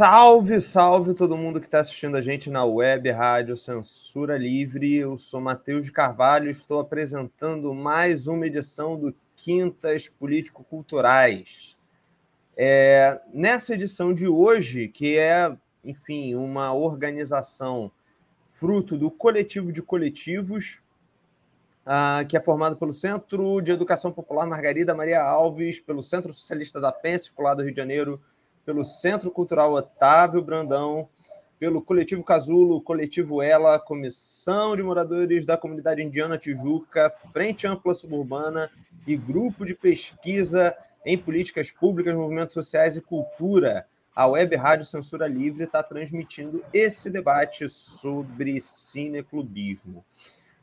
Salve, salve todo mundo que está assistindo a gente na web, rádio Censura Livre. Eu sou Matheus de Carvalho e estou apresentando mais uma edição do Quintas Político-Culturais. É, nessa edição de hoje, que é, enfim, uma organização fruto do coletivo de coletivos, uh, que é formado pelo Centro de Educação Popular Margarida Maria Alves, pelo Centro Socialista da PEN, circular do Rio de Janeiro, pelo Centro Cultural Otávio Brandão, pelo Coletivo Casulo, Coletivo Ela, Comissão de Moradores da Comunidade Indiana Tijuca, Frente Ampla Suburbana e Grupo de Pesquisa em Políticas Públicas, Movimentos Sociais e Cultura. A Web Rádio Censura Livre está transmitindo esse debate sobre cineclubismo.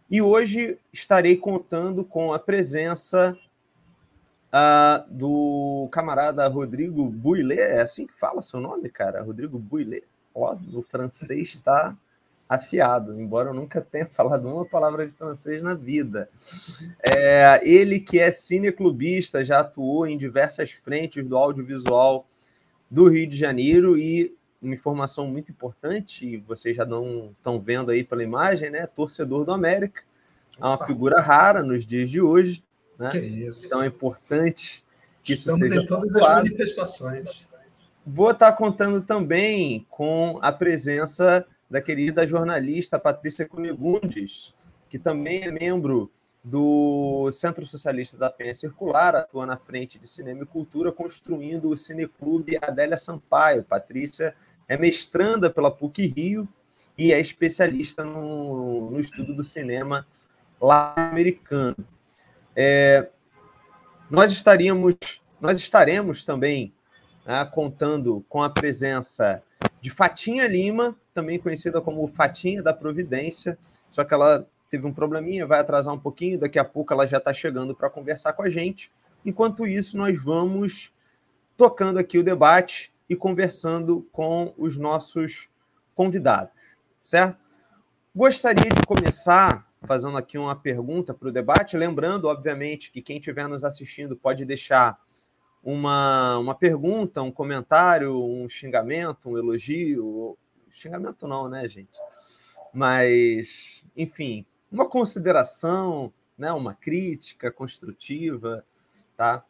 E hoje estarei contando com a presença uh, do camarada Rodrigo Bouillet, é assim que fala seu nome, cara? Rodrigo Bouillet. Ó, no francês está afiado, embora eu nunca tenha falado uma palavra de francês na vida. É, ele que é cineclubista, já atuou em diversas frentes do audiovisual do Rio de Janeiro e uma informação muito importante, vocês já estão vendo aí pela imagem, né? Torcedor do América, é uma figura rara nos dias de hoje. Né? Que isso. Então é importante que isso Estamos seja em todas as manifestações. Vou estar contando também com a presença da querida jornalista Patrícia Cunigundes, que também é membro do Centro Socialista da Penha Circular, atua na frente de Cinema e Cultura, construindo o Cineclube Adélia Sampaio. Patrícia é mestranda pela PUC Rio e é especialista no, no estudo do cinema lá americano. É, nós estaríamos, nós estaremos também né, contando com a presença de Fatinha Lima, também conhecida como Fatinha da Providência, só que ela teve um probleminha, vai atrasar um pouquinho, daqui a pouco ela já está chegando para conversar com a gente. Enquanto isso, nós vamos tocando aqui o debate e conversando com os nossos convidados, certo? Gostaria de começar fazendo aqui uma pergunta para o debate. Lembrando, obviamente, que quem estiver nos assistindo pode deixar uma, uma pergunta, um comentário, um xingamento, um elogio. Xingamento não, né, gente? Mas, enfim, uma consideração, né, uma crítica construtiva, tá?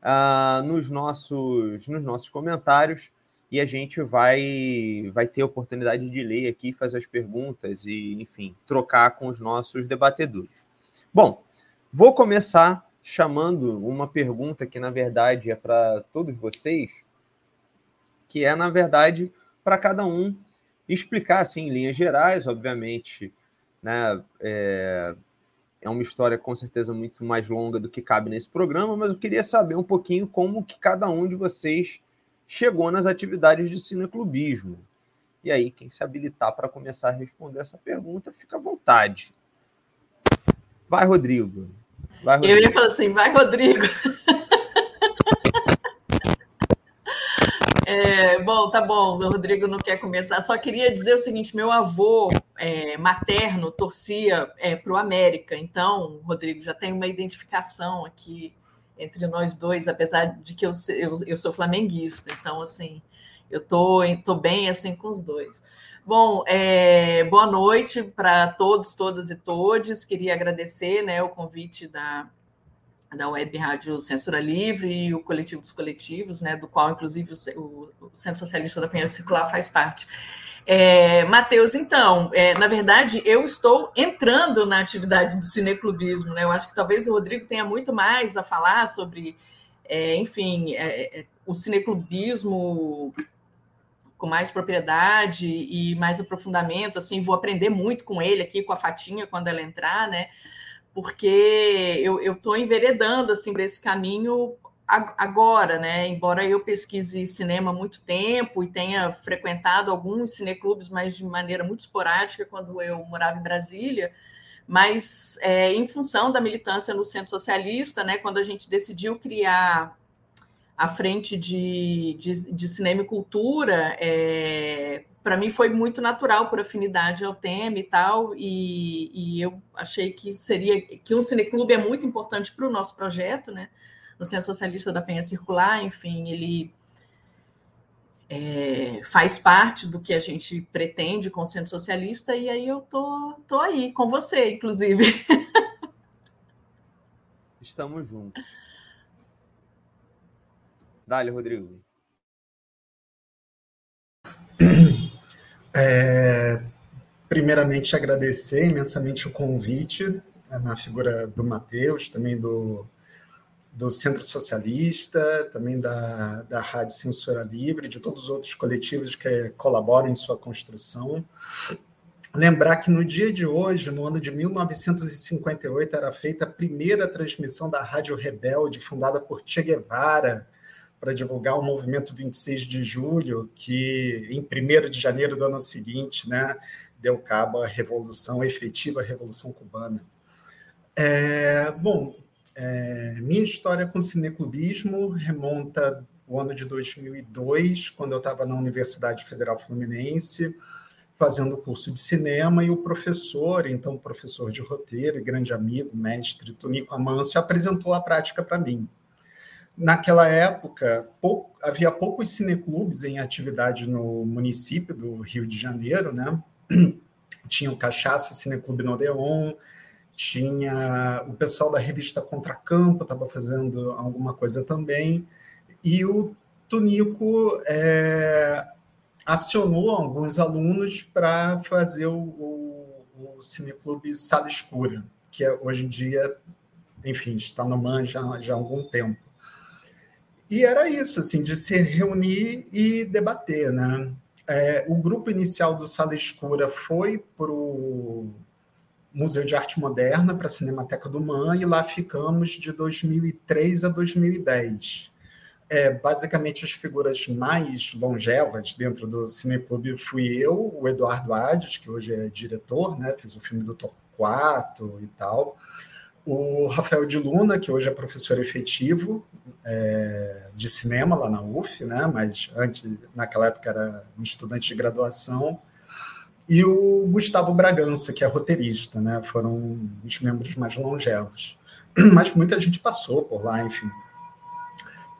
Ah, nos, nossos, nos nossos comentários e a gente vai vai ter oportunidade de ler aqui, fazer as perguntas e, enfim, trocar com os nossos debatedores. Bom, vou começar chamando uma pergunta que, na verdade, é para todos vocês, que é, na verdade, para cada um explicar, assim, em linhas gerais, obviamente, né, é, é uma história com certeza muito mais longa do que cabe nesse programa, mas eu queria saber um pouquinho como que cada um de vocês chegou nas atividades de cineclubismo. E aí, quem se habilitar para começar a responder essa pergunta, fica à vontade. Vai, Rodrigo. Vai, Rodrigo. Eu ia falar assim, vai, Rodrigo. É, bom, tá bom, o Rodrigo não quer começar. Só queria dizer o seguinte: meu avô é, materno torcia é, para o América, então, Rodrigo, já tem uma identificação aqui entre nós dois, apesar de que eu, eu, eu sou flamenguista, então, assim, eu tô, tô bem, assim, com os dois. Bom, é, boa noite para todos, todas e todes. Queria agradecer né, o convite da, da Web Rádio Censura Livre e o Coletivo dos Coletivos, né, do qual, inclusive, o, o Centro Socialista da Penha Circular faz parte. É, Matheus, então, é, na verdade, eu estou entrando na atividade de cineclubismo, né? Eu acho que talvez o Rodrigo tenha muito mais a falar sobre, é, enfim, é, é, o cineclubismo com mais propriedade e mais aprofundamento, assim, vou aprender muito com ele aqui, com a Fatinha, quando ela entrar, né? Porque eu estou enveredando, assim, por esse caminho agora, né? Embora eu pesquise cinema há muito tempo e tenha frequentado alguns cineclubes, mas de maneira muito esporádica quando eu morava em Brasília, mas é, em função da militância no Centro Socialista, né? Quando a gente decidiu criar a frente de, de, de cinema e cultura, é, para mim foi muito natural por afinidade ao tema e tal, e, e, eu achei que seria que um cineclube é muito importante para o nosso projeto, né? No Centro Socialista da Penha Circular, enfim, ele é, faz parte do que a gente pretende com o Centro Socialista, e aí eu tô, tô aí com você, inclusive. Estamos juntos. Dale, Rodrigo. É, primeiramente, agradecer imensamente o convite né, na figura do Matheus, também do, do Centro Socialista, também da, da Rádio Censura Livre, de todos os outros coletivos que colaboram em sua construção. Lembrar que no dia de hoje, no ano de 1958, era feita a primeira transmissão da Rádio Rebelde, fundada por Che Guevara, para divulgar o movimento 26 de julho, que em 1 de janeiro do ano seguinte né, deu cabo à revolução efetiva, a Revolução Cubana. É, bom, é, minha história com cineclubismo remonta ao ano de 2002, quando eu estava na Universidade Federal Fluminense, fazendo curso de cinema, e o professor, então professor de roteiro e grande amigo, mestre Tonico Amâncio, apresentou a prática para mim naquela época, havia poucos cineclubes em atividade no município do Rio de Janeiro, né? Tinha o Cachaça Cineclube no Odeon, tinha o pessoal da revista Contracampo, estava fazendo alguma coisa também, e o Tunico é, acionou alguns alunos para fazer o, o, o Cineclube Sala Escura, que é, hoje em dia, enfim, está no MAN já, já há algum tempo. E era isso, assim, de se reunir e debater, né? É, o grupo inicial do Sala Escura foi para o Museu de Arte Moderna, para a Cinemateca do Man, e lá ficamos de 2003 a 2010. É, basicamente, as figuras mais longevas dentro do Cineclube fui eu, o Eduardo Ades, que hoje é diretor, né? fez o filme do Torquato e tal, o Rafael de Luna, que hoje é professor efetivo é, de cinema lá na UF, né? mas antes, naquela época, era um estudante de graduação, e o Gustavo Bragança, que é roteirista, né? foram os membros mais longevos. Mas muita gente passou por lá, enfim.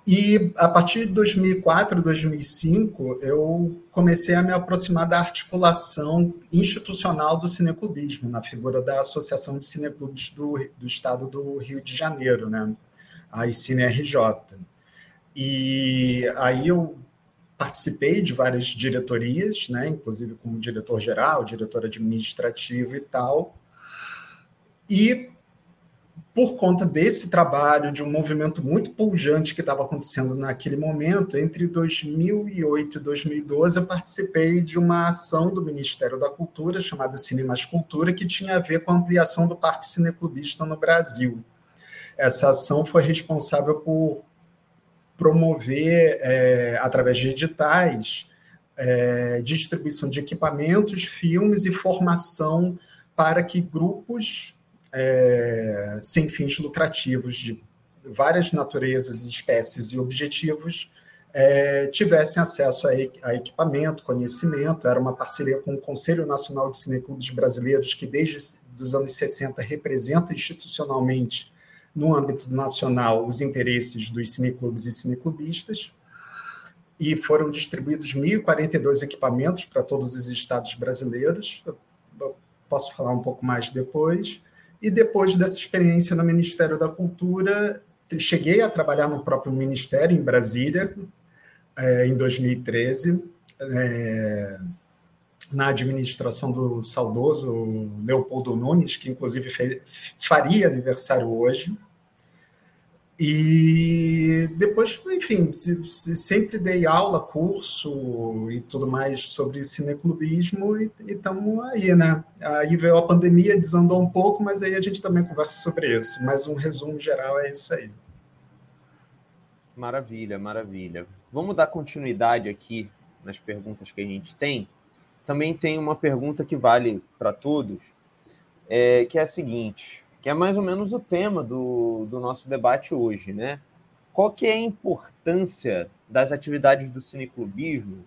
E a partir de 2004, 2005, eu comecei a me aproximar da articulação institucional do cineclubismo, na figura da Associação de Cineclubes do, do Estado do Rio de Janeiro, né? a ICineRJ. E aí eu participei de várias diretorias, né? inclusive como diretor-geral, diretor administrativo e tal. E por conta desse trabalho, de um movimento muito pujante que estava acontecendo naquele momento, entre 2008 e 2012, eu participei de uma ação do Ministério da Cultura, chamada Cine Mais Cultura, que tinha a ver com a ampliação do Parque Cineclubista no Brasil. Essa ação foi responsável por promover, é, através de editais, é, distribuição de equipamentos, filmes e formação para que grupos é, sem fins lucrativos de várias naturezas, espécies e objetivos é, tivessem acesso a, equipamento, conhecimento. Era uma parceria com o Conselho Nacional de Cineclubes Brasileiros, que desde os anos 60 representa institucionalmente, no âmbito nacional, os interesses dos cineclubes e cineclubistas. E foram distribuídos 1.042 equipamentos para todos os estados brasileiros. Eu posso falar um pouco mais depois. E depois dessa experiência no Ministério da Cultura, cheguei a trabalhar no próprio Ministério, em Brasília, é, em 2013, é, na administração do saudoso Leopoldo Nunes, que inclusive faria aniversário hoje. E depois, enfim, sempre dei aula, curso e tudo mais sobre cineclubismo e estamos aí, né? Aí veio a pandemia, desandou um pouco, mas aí a gente também conversa sobre isso. Mas um resumo geral é isso aí. Maravilha, maravilha. Vamos dar continuidade aqui nas perguntas que a gente tem. Também tem uma pergunta que vale para todos, é, que é a seguinte, que é mais ou menos o tema do, do nosso debate hoje, né? Qual que é a importância das atividades do cineclubismo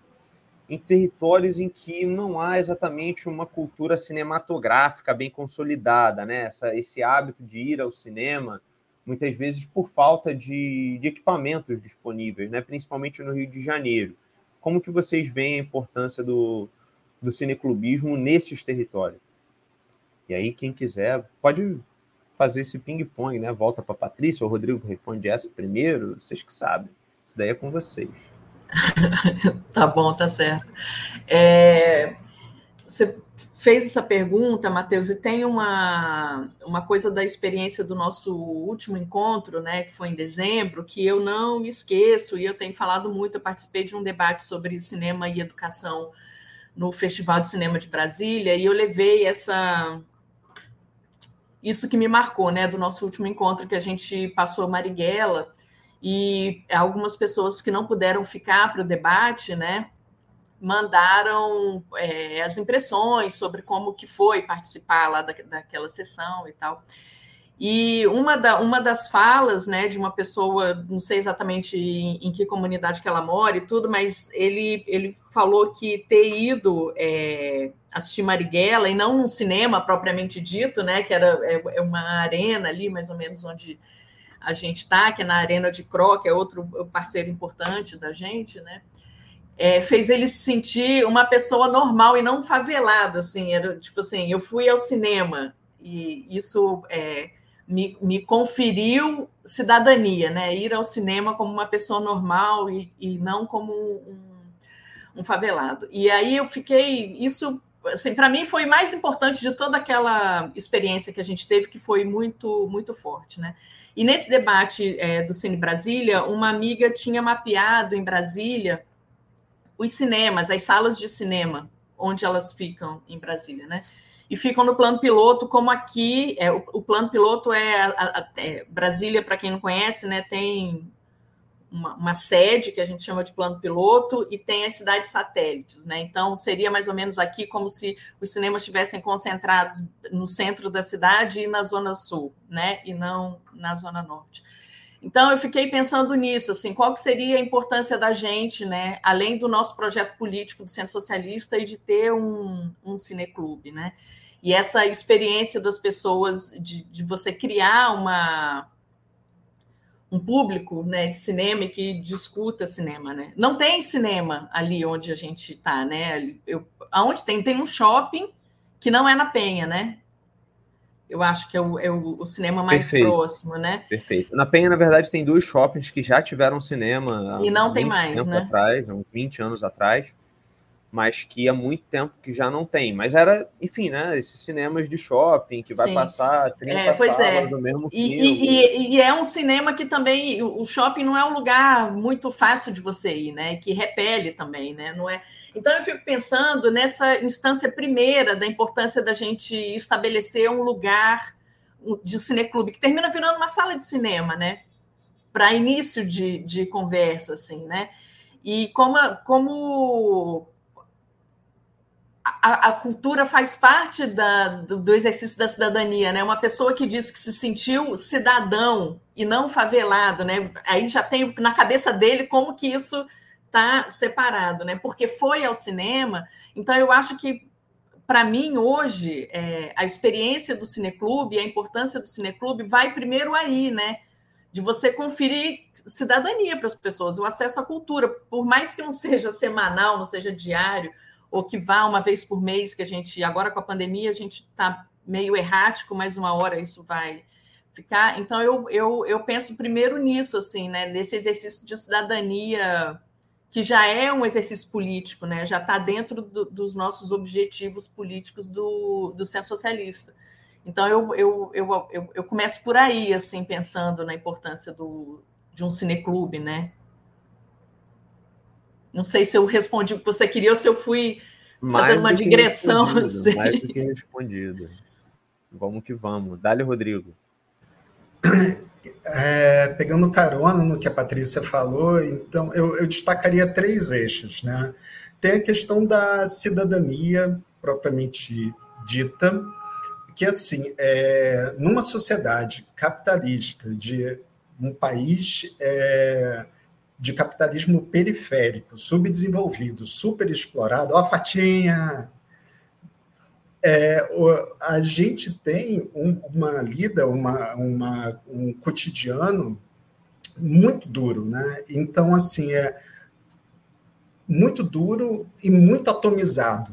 em territórios em que não há exatamente uma cultura cinematográfica bem consolidada, né? Essa, esse hábito de ir ao cinema, muitas vezes por falta de, de equipamentos disponíveis, né? principalmente no Rio de Janeiro. Como que vocês veem a importância do, do cineclubismo nesses territórios? E aí, quem quiser, pode fazer esse ping-pong, né? Volta para Patrícia, o Rodrigo responde essa primeiro, vocês que sabem. Isso daí é com vocês. tá bom, tá certo. É, você fez essa pergunta, Matheus, e tem uma, uma coisa da experiência do nosso último encontro, né, que foi em dezembro, que eu não esqueço, e eu tenho falado muito, eu participei de um debate sobre cinema e educação no Festival de Cinema de Brasília, e eu levei essa isso que me marcou, né, do nosso último encontro que a gente passou Marighella, e algumas pessoas que não puderam ficar para o debate, né, mandaram é, as impressões sobre como que foi participar lá da, daquela sessão e tal. E uma, da, uma das falas, né, de uma pessoa, não sei exatamente em, em que comunidade que ela mora e tudo, mas ele, ele falou que ter ido é, assistir Marighella, e não um cinema propriamente dito, né, que era é, é uma arena ali, mais ou menos, onde a gente está, que é na Arena de Cro, que é outro parceiro importante da gente, né, é, fez ele se sentir uma pessoa normal e não favelada, assim, era tipo assim, eu fui ao cinema e isso é, me, me conferiu cidadania, né? Ir ao cinema como uma pessoa normal e, e não como um, um favelado. E aí eu fiquei, isso assim, para mim foi mais importante de toda aquela experiência que a gente teve, que foi muito, muito forte, né? E nesse debate é, do Cine Brasília, uma amiga tinha mapeado em Brasília os cinemas, as salas de cinema, onde elas ficam em Brasília, né? E ficam no plano piloto, como aqui, é, o, o plano piloto é, a, a, é Brasília, para quem não conhece, né? Tem uma, uma, sede que a gente chama de plano piloto e tem as cidades satélites, né? Então seria mais ou menos aqui como se os cinemas estivessem concentrados no centro da cidade e na zona sul, né? E não na zona norte. Então eu fiquei pensando nisso, assim, qual que seria a importância da gente, né, além do nosso projeto político do Centro Socialista e de ter um, um cineclube, né? E essa experiência das pessoas de, de você criar uma um público né, de cinema que discuta cinema, né? Não tem cinema ali onde a gente está, né? Eu, aonde tem tem um shopping que não é na Penha, né? eu acho que é o, é o, cinema mais Perfeito. próximo, né? Perfeito. Na Penha, na verdade, tem dois shoppings que já tiveram cinema e não tem mais, tempo né? atrás, uns 20 anos atrás, mas que há muito tempo que já não tem. Mas era, enfim, né? Esses cinemas de shopping que vai Sim. passar 30 é, pois salas é. mesmo e. E, e, é um cinema que também, o shopping não é um lugar muito fácil de você ir, né? Que repele também, né? Não é então, eu fico pensando nessa instância primeira da importância da gente estabelecer um lugar de cineclube, que termina virando uma sala de cinema, né? Para início de, de conversa, assim, né? E como, como a, a, cultura faz parte da, do, do, exercício da cidadania, né? Uma pessoa que diz que se sentiu cidadão e não favelado, né? Aí já tem na cabeça dele como que isso está separado, né? Porque foi ao cinema. Então, eu acho que, para mim, hoje, é, a experiência do cineclube, a importância do cineclube vai primeiro aí, né? De você conferir cidadania para as pessoas, o acesso à cultura, por mais que não seja semanal, não seja diário, ou que vá uma vez por mês, que a gente, agora com a pandemia, a gente está meio errático, mas uma hora isso vai ficar. Então, eu, eu, eu penso primeiro nisso, assim, né? Nesse exercício de cidadania que já é um exercício político, né? já está dentro do, dos nossos objetivos políticos do, do centro socialista. Então, eu, eu, eu, eu, eu começo por aí, assim, pensando na importância do, de um cineclube, né? Não sei se eu respondi o que você queria ou se eu fui fazendo uma digressão. Assim. Mais do que respondido. Vamos que vamos. Dá-lhe, Rodrigo. É, pegando carona no que a Patrícia falou, então eu, eu, destacaria três eixos. Né? Tem a questão da cidadania propriamente dita, que assim, é, numa sociedade capitalista de um país é, de capitalismo periférico, subdesenvolvido, superexplorado, ó a fatinha, é, a gente tem um, uma lida, uma, uma, um cotidiano muito duro, né? Então, assim, é muito duro e muito atomizado.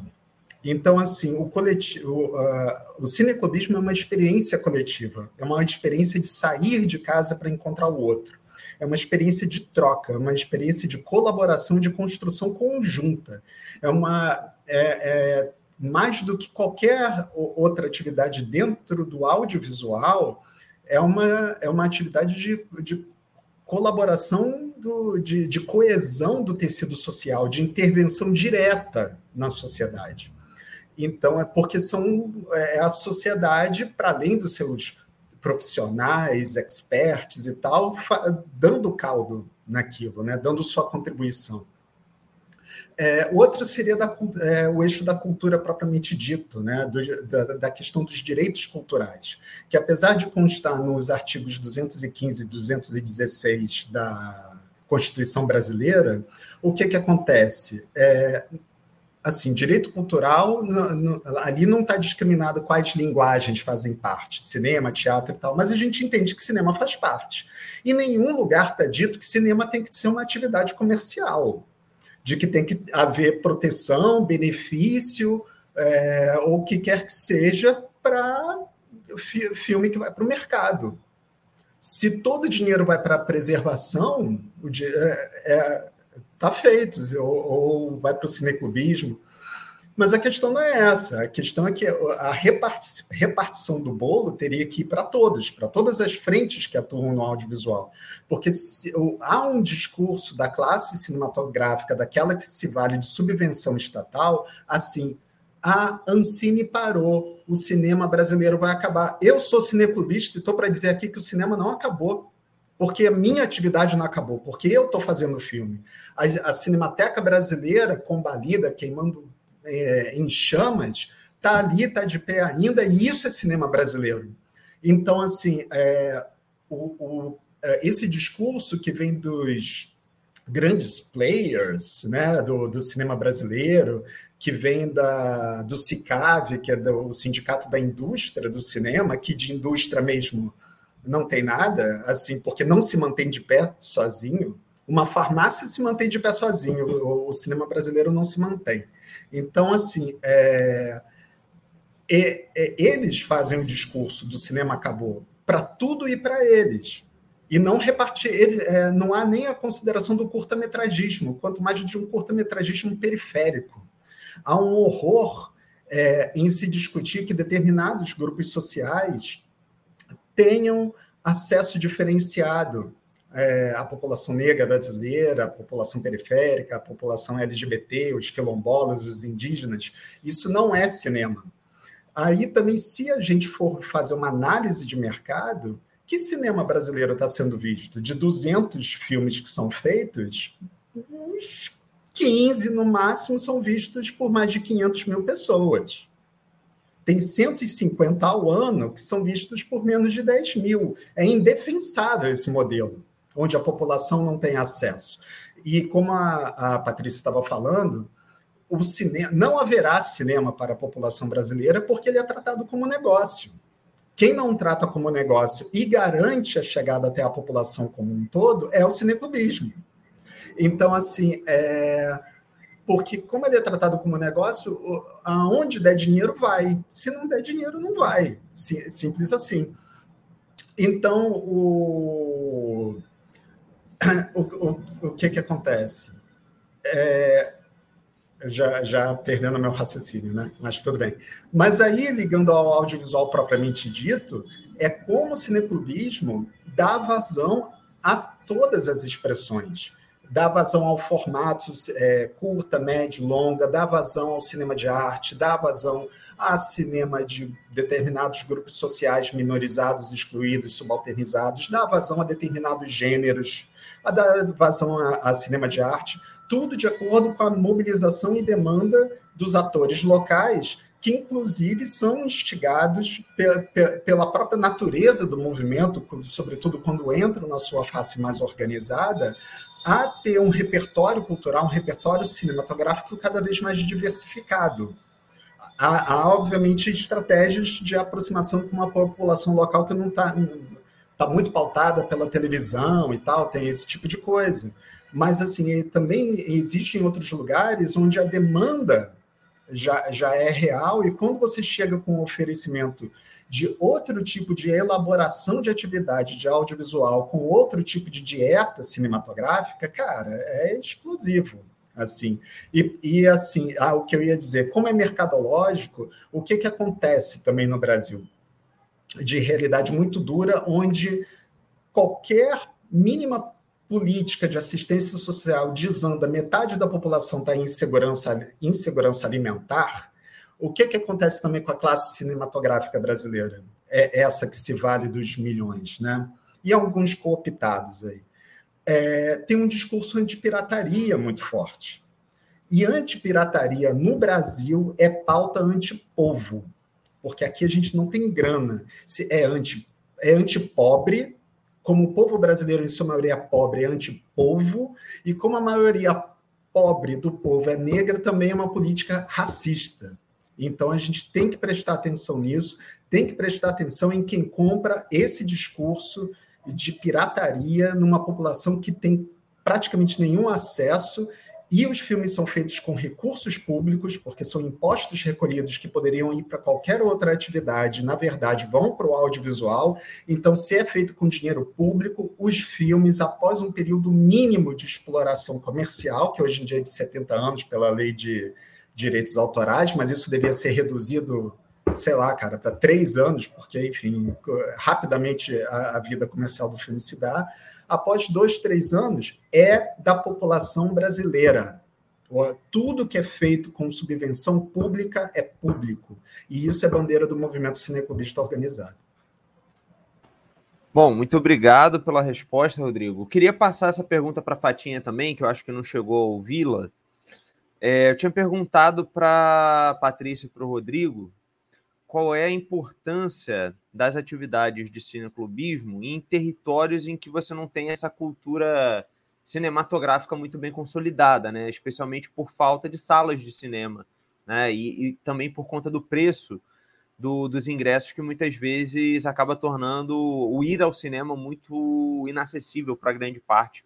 Então, assim, o coletivo, uh, o cineclubismo é uma experiência coletiva, é uma experiência de sair de casa para encontrar o outro, é uma experiência de troca, é uma experiência de colaboração, de construção conjunta, é uma é, é mais do que qualquer outra atividade dentro do audiovisual, é uma, é uma atividade de, de colaboração, do, de, de coesão do tecido social, de intervenção direta na sociedade. Então, é porque são é a sociedade, para além dos seus profissionais, experts e tal, dando caldo naquilo, né? dando sua contribuição. É, outro seria da, é, o eixo da cultura propriamente dito, né, do, da, da, questão dos direitos culturais, que apesar de constar nos artigos 215 e 216 da Constituição Brasileira, o que, que acontece? É, assim, direito cultural, no, no, ali não está discriminado quais linguagens fazem parte, cinema, teatro e tal, mas a gente entende que cinema faz parte. Em nenhum lugar está dito que cinema tem que ser uma atividade comercial de que tem que haver proteção, benefício, é, ou o que quer que seja para fi, filme que vai para o mercado. Se todo o dinheiro vai para a preservação, é, é, tá feito, ou, ou vai para o cineclubismo, mas a questão não é essa. A questão é que a repartição do bolo teria que ir para todos, para todas as frentes que atuam no audiovisual. Porque se, há um discurso da classe cinematográfica, daquela que se vale de subvenção estatal, assim, a Ancine parou, o cinema brasileiro vai acabar. Eu sou cineclubista e estou para dizer aqui que o cinema não acabou porque a minha atividade não acabou, porque eu estou fazendo o filme. A, a, Cinemateca Brasileira, combalida, queimando é, em chamas, está ali, está de pé ainda, e isso é cinema brasileiro. Então, assim, é, o, o, é, esse discurso que vem dos grandes players né, do, do cinema brasileiro, que vem da, do SICAV, que é do Sindicato da Indústria do Cinema, que de indústria mesmo não tem nada, assim, porque não se mantém de pé sozinho. Uma farmácia se mantém de pé sozinho, o, o cinema brasileiro não se mantém. Então, assim, é, é, é, eles fazem o discurso do cinema acabou para tudo e para eles. E não repartir, ele, é, não há nem a consideração do curta-metragismo, quanto mais de um curta-metragismo periférico. Há um horror é, em se discutir que determinados grupos sociais tenham acesso diferenciado é, a população negra brasileira, a população periférica, a população LGBT, os quilombolas, os indígenas. Isso não é cinema. Aí também, se a gente for fazer uma análise de mercado, que cinema brasileiro está sendo visto? De 200 filmes que são feitos, uns 15 no máximo são vistos por mais de 500 mil pessoas. Tem 150 ao ano que são vistos por menos de 10 mil. É indefensável esse modelo onde a população não tem acesso. E como a, a Patrícia estava falando, o cinema não haverá cinema para a população brasileira porque ele é tratado como negócio. Quem não trata como negócio e garante a chegada até a população como um todo é o cineclubismo. Então, assim, é... porque como ele é tratado como negócio, aonde der dinheiro vai. Se não der dinheiro, não vai. Simples assim. Então, o o, o, o que, que acontece? É, já, já perdendo meu raciocínio, né? Mas tudo bem. Mas aí, ligando ao audiovisual propriamente dito, é como o cineclubismo dá vazão a todas as expressões. Dá vazão ao formato é, curta, médio, longa, dá vazão ao cinema de arte, dá vazão a cinema de determinados grupos sociais minorizados, excluídos, subalternizados, dá vazão a determinados gêneros, a dá vazão a, a cinema de arte, tudo de acordo com a mobilização e demanda dos atores locais que inclusive são instigados pela própria natureza do movimento, sobretudo quando entram na sua face mais organizada, a ter um repertório cultural, um repertório cinematográfico cada vez mais diversificado. Há, há obviamente, estratégias de aproximação com uma população local que não está tá muito pautada pela televisão e tal, tem esse tipo de coisa. Mas, assim, também existem outros lugares onde a demanda já, já é real, e quando você chega com o oferecimento de outro tipo de elaboração de atividade de audiovisual, com outro tipo de dieta cinematográfica, cara, é explosivo. Assim, e, e assim, ah, o que eu ia dizer, como é mercadológico, o que, que acontece também no Brasil? De realidade muito dura, onde qualquer mínima política de assistência social desanda, metade da população está em insegurança, insegurança alimentar, o que, que acontece também com a classe cinematográfica brasileira? É essa que se vale dos milhões, né? E alguns cooptados aí. É, tem um discurso anti-pirataria muito forte. E anti-pirataria no Brasil é pauta anti-povo, porque aqui a gente não tem grana. Se é anti é anti-pobre, como o povo brasileiro, em sua maioria pobre, é antipovo, e como a maioria pobre do povo é negra, também é uma política racista. Então a gente tem que prestar atenção nisso, tem que prestar atenção em quem compra esse discurso de pirataria numa população que tem praticamente nenhum acesso e os filmes são feitos com recursos públicos, porque são impostos recolhidos que poderiam ir para qualquer outra atividade, na verdade, vão para o audiovisual. Então, se é feito com dinheiro público, os filmes, após um período mínimo de exploração comercial, que hoje em dia é de 70 anos pela lei de direitos autorais, mas isso devia ser reduzido sei lá, cara, para três anos, porque, enfim, rapidamente a, a, vida comercial do filme se dá. Após dois, três anos, é da população brasileira. Tudo que é feito com subvenção pública é público. E isso é bandeira do movimento cineclubista organizado. Bom, muito obrigado pela resposta, Rodrigo. Queria passar essa pergunta para a Fatinha também, que eu acho que não chegou a ouvi-la. É, eu tinha perguntado para a Patrícia e para o Rodrigo qual é a importância das atividades de cineclubismo em territórios em que você não tem essa cultura cinematográfica muito bem consolidada, né? especialmente por falta de salas de cinema, né? e, e também por conta do preço do, dos ingressos que muitas vezes acaba tornando o ir ao cinema muito inacessível para grande parte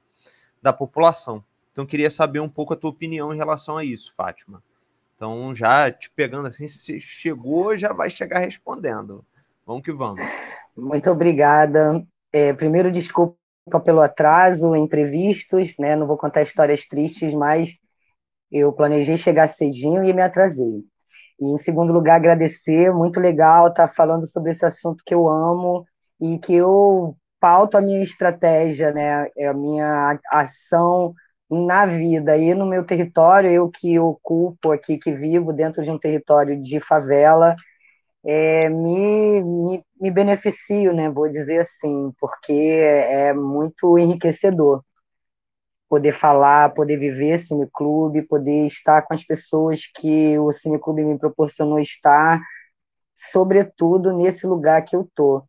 da população. Então, queria saber um pouco a tua opinião em relação a isso, Fátima. Então, já te pegando assim, se chegou, já vai chegar respondendo. Vamos que vamos. Muito obrigada. É, primeiro, desculpa pelo atraso, imprevistos, né? Não vou contar histórias tristes, mas eu planejei chegar cedinho e me atrasei. E, em segundo lugar, agradecer, muito legal estar falando sobre esse assunto que eu amo e que eu pauto a minha estratégia, né? É a minha ação na vida e no meu território, eu que ocupo aqui, que vivo dentro de um território de favela, é, me, me, me beneficio, né, vou dizer assim, porque é muito enriquecedor poder falar, poder viver cineclube, poder estar com as pessoas que o cineclube me proporcionou estar, sobretudo nesse lugar que eu tô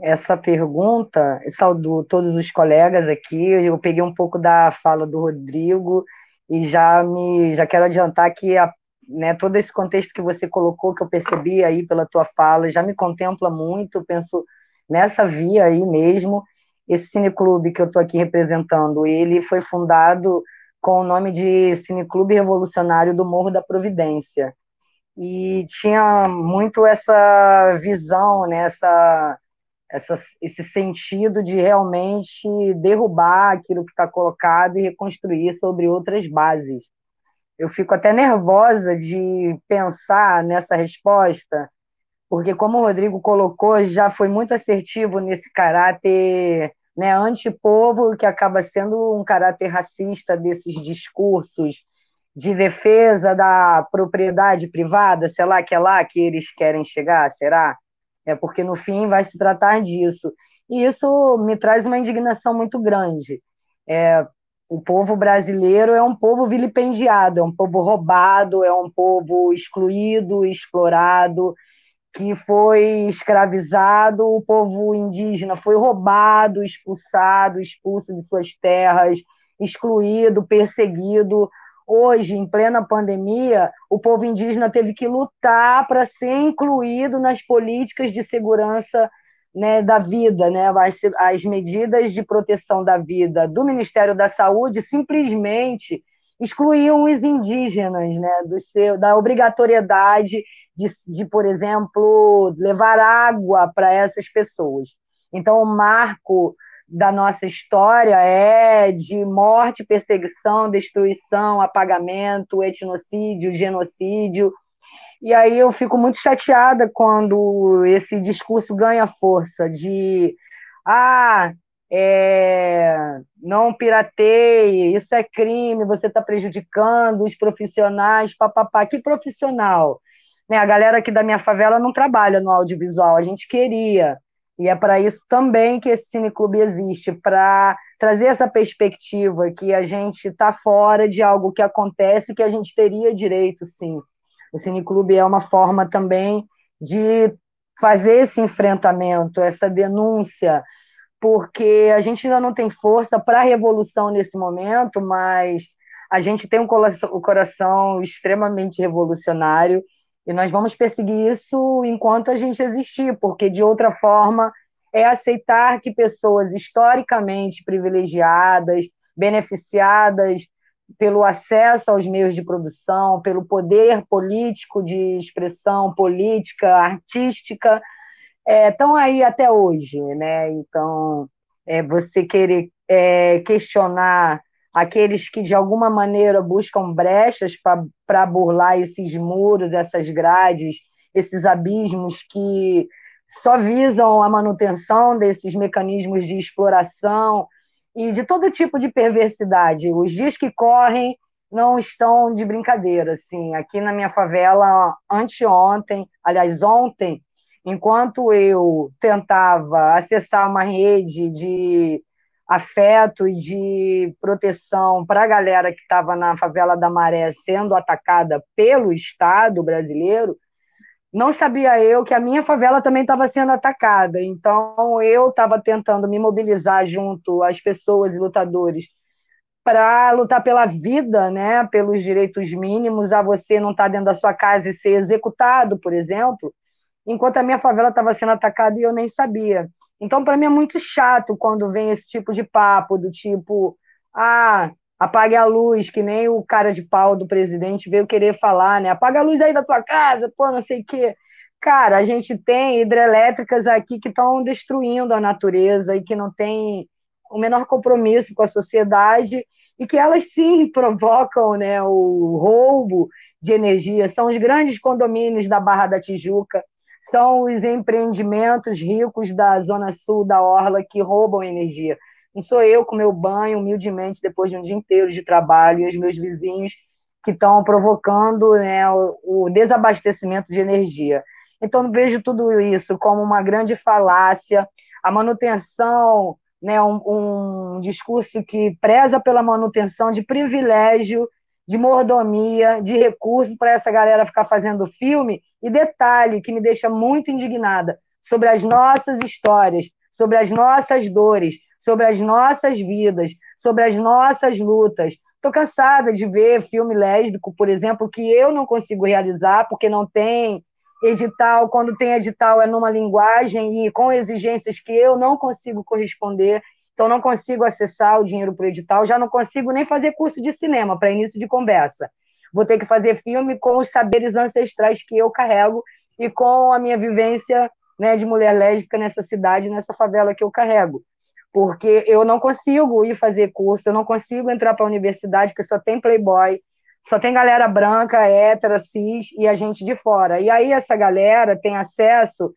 essa pergunta, saúdo todos os colegas aqui, eu peguei um pouco da fala do Rodrigo e já me já quero adiantar que a, né, todo esse contexto que você colocou, que eu percebi aí pela tua fala, já me contempla muito, penso nessa via aí mesmo. Esse cineclube que eu estou aqui representando, ele foi fundado com o nome de Cineclube Revolucionário do Morro da Providência. E tinha muito essa visão, né, essa, essa, esse sentido de realmente derrubar aquilo que está colocado e reconstruir sobre outras bases. Eu fico até nervosa de pensar nessa resposta, porque, como o Rodrigo colocou, já foi muito assertivo nesse caráter né, antipovo, que acaba sendo um caráter racista desses discursos de defesa da propriedade privada, sei lá que é lá que eles querem chegar, será? É porque no fim vai se tratar disso. E isso me traz uma indignação muito grande. É, o povo brasileiro é um povo vilipendiado, é um povo roubado, é um povo excluído, explorado, que foi escravizado, o povo indígena foi roubado, expulsado, expulso de suas terras, excluído, perseguido. Hoje, em plena pandemia, o povo indígena teve que lutar para ser incluído nas políticas de segurança né, da vida, né, as, as medidas de proteção da vida do Ministério da Saúde simplesmente excluíam os indígenas né, do seu, da obrigatoriedade de, de, por exemplo, levar água para essas pessoas. Então, o marco da nossa história é de morte, perseguição, destruição, apagamento, etnocídio, genocídio, e aí eu fico muito chateada quando esse discurso ganha força de ah, é, não pirateie, isso é crime, você está prejudicando os profissionais, papapá. Que profissional? Né, a galera aqui da minha favela não trabalha no audiovisual, a gente queria. E é para isso também que esse cineclube existe, para trazer essa perspectiva que a gente está fora de algo que acontece que a gente teria direito, sim. O Cineclube é uma forma também de fazer esse enfrentamento, essa denúncia, porque a gente ainda não tem força para a revolução nesse momento, mas a gente tem um coração, coração extremamente revolucionário e nós vamos perseguir isso enquanto a gente existir, porque de outra forma é aceitar que pessoas historicamente privilegiadas, beneficiadas pelo acesso aos meios de produção, pelo poder político de expressão política, artística, estão é, aí até hoje, né? Então, é, você querer é, questionar aqueles que de alguma maneira buscam brechas para burlar esses muros, essas grades, esses abismos que só visam a manutenção desses mecanismos de exploração e de todo tipo de perversidade. Os dias que correm não estão de brincadeira, assim. Aqui na minha favela, anteontem, aliás, ontem, enquanto eu tentava acessar uma rede de afeto e de proteção para a galera que estava na favela da Maré sendo atacada pelo Estado brasileiro, não sabia eu que a minha favela também estava sendo atacada. Então, eu estava tentando me mobilizar junto às pessoas e lutadores para lutar pela vida, né, pelos direitos mínimos, a você não estar tá dentro da sua casa e ser executado, por exemplo, enquanto a minha favela estava sendo atacada e eu nem sabia. Então, para mim é muito chato quando vem esse tipo de papo, do tipo, ah, apague a luz, que nem o cara de pau do presidente veio querer falar, né? Apaga a luz aí da tua casa, pô, não sei o quê. Cara, a gente tem hidrelétricas aqui que estão destruindo a natureza e que não tem o menor compromisso com a sociedade e que elas sim provocam né, o roubo de energia. São os grandes condomínios da Barra da Tijuca, são os empreendimentos ricos da Zona Sul da Orla que roubam energia. Não sou eu com meu banho, humildemente, depois de um dia inteiro de trabalho, e os meus vizinhos que estão provocando né, o, desabastecimento de energia. Então, vejo tudo isso como uma grande falácia, a manutenção, né, um, um discurso que preza pela manutenção de privilégio, de mordomia, de recurso para essa galera ficar fazendo filme. E detalhe que me deixa muito indignada sobre as nossas histórias, sobre as nossas dores, sobre as nossas vidas, sobre as nossas lutas. Estou cansada de ver filme lésbico, por exemplo, que eu não consigo realizar porque não tem edital. Quando tem edital é numa linguagem e com exigências que eu não consigo corresponder. Então, não consigo acessar o dinheiro para o edital, já não consigo nem fazer curso de cinema para início de conversa. Vou ter que fazer filme com os saberes ancestrais que eu carrego e com a minha vivência né, de mulher lésbica nessa cidade, nessa favela que eu carrego porque eu não consigo ir fazer curso, eu não consigo entrar para a universidade, porque só tem playboy, só tem galera branca, hétera, cis e a gente de fora. E aí essa galera tem acesso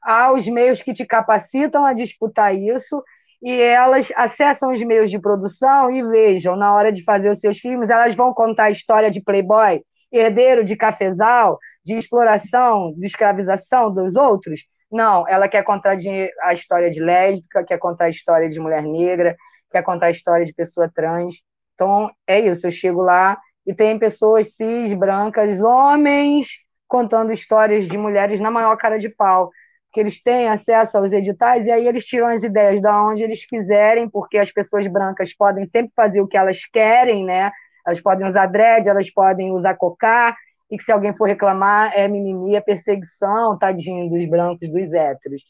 aos meios que te capacitam a disputar isso e elas acessam os meios de produção e vejam, na hora de fazer os seus filmes, elas vão contar a história de playboy, herdeiro de cafezal, de exploração, de escravização dos outros. Não, ela quer contar a história de lésbica, quer contar a história de mulher negra, quer contar a história de pessoa trans. Então, é isso, eu chego lá e tem pessoas cis, brancas, homens, contando histórias de mulheres na maior cara de pau que eles têm acesso aos editais e aí eles tiram as ideias da onde eles quiserem, porque as pessoas brancas podem sempre fazer o que elas querem, né? Elas podem usar dread, elas podem usar cocar, e que se alguém for reclamar é mimimi, é perseguição, tadinho dos brancos, dos héteros.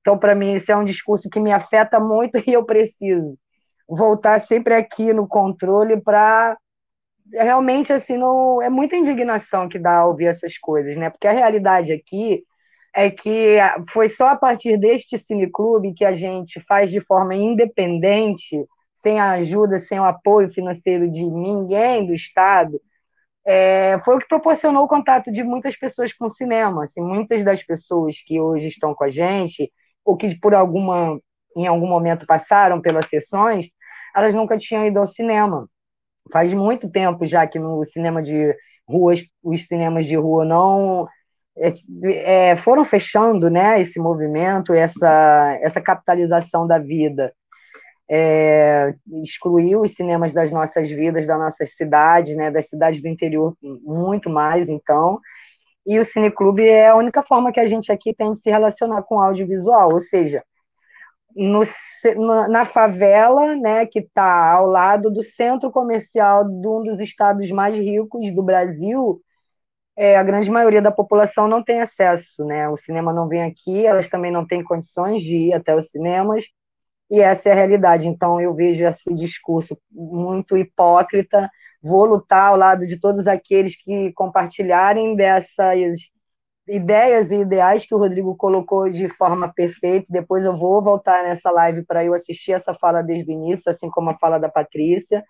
Então, para mim, isso é um discurso que me afeta muito e eu preciso voltar sempre aqui no controle para realmente assim não é muita indignação que dá ouvir essas coisas, né? Porque a realidade aqui é que foi só a partir deste cineclube que a gente faz de forma independente, sem a ajuda, sem o apoio financeiro de ninguém do Estado, é, foi o que proporcionou o contato de muitas pessoas com o cinema. Assim, muitas das pessoas que hoje estão com a gente, ou que por alguma, em algum momento passaram pelas sessões, elas nunca tinham ido ao cinema. Faz muito tempo já que no cinema de rua, os cinemas de rua não é, é, foram fechando né, esse movimento, essa, essa capitalização da vida. É, excluiu os cinemas das nossas vidas, das nossas cidades, né, das cidades do interior, muito mais, então. E o Cineclube é a única forma que a gente aqui tem de se relacionar com audiovisual, ou seja, no, na favela, né, que está ao lado do centro comercial de um dos estados mais ricos do Brasil, é, a grande maioria da população não tem acesso, né? O cinema não vem aqui, elas também não têm condições de ir até os cinemas, e essa é a realidade. Então, eu vejo esse discurso muito hipócrita. Vou lutar ao lado de todos aqueles que compartilharem dessas ideias e ideais que o Rodrigo colocou de forma perfeita. Depois eu vou voltar nessa live para eu assistir essa fala desde o início, assim como a fala da Patrícia,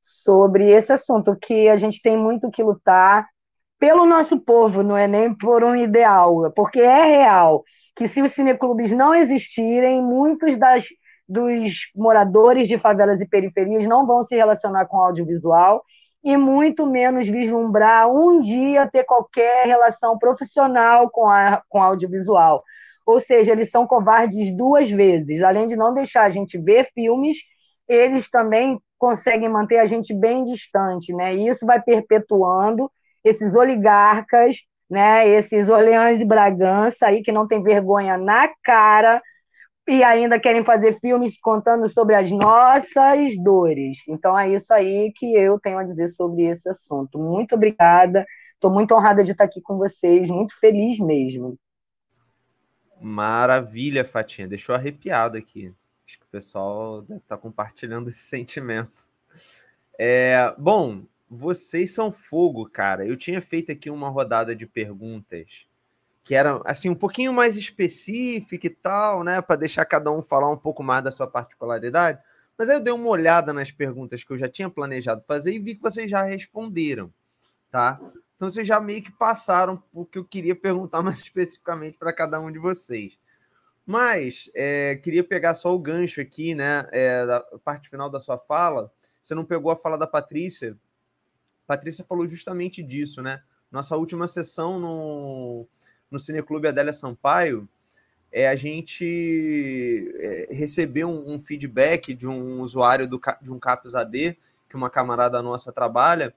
sobre esse assunto, que a gente tem muito que lutar pelo nosso povo, não é nem por um ideal, porque é real que se os cineclubes não existirem, muitos das, dos moradores de favelas e periferias não vão se relacionar com audiovisual e muito menos vislumbrar um dia ter qualquer relação profissional com, a, com audiovisual. Ou seja, eles são covardes duas vezes. Além de não deixar a gente ver filmes, eles também conseguem manter a gente bem distante, né? E isso vai perpetuando esses oligarcas, né, esses Orleans e Bragança aí que não tem vergonha na cara e ainda querem fazer filmes contando sobre as nossas dores. Então é isso aí que eu tenho a dizer sobre esse assunto. Muito obrigada. Estou muito honrada de estar aqui com vocês, muito feliz mesmo. Maravilha, Fatinha. Deixou arrepiado aqui. Acho que o pessoal deve estar compartilhando esse sentimento. É, bom, vocês são fogo, cara. Eu tinha feito aqui uma rodada de perguntas que era assim um pouquinho mais específica e tal, né, para deixar cada um falar um pouco mais da sua particularidade. Mas aí eu dei uma olhada nas perguntas que eu já tinha planejado fazer e vi que vocês já responderam, tá? Então vocês já meio que passaram o que eu queria perguntar mais especificamente para cada um de vocês. Mas é, queria pegar só o gancho aqui, né? É, da parte final da sua fala. Você não pegou a fala da Patrícia, Patrícia falou justamente disso, né? Nossa última sessão no, no Cineclube Adélia Sampaio, é, a gente é, recebeu um, um, feedback de um usuário do, de um CAPS AD, que uma camarada nossa trabalha,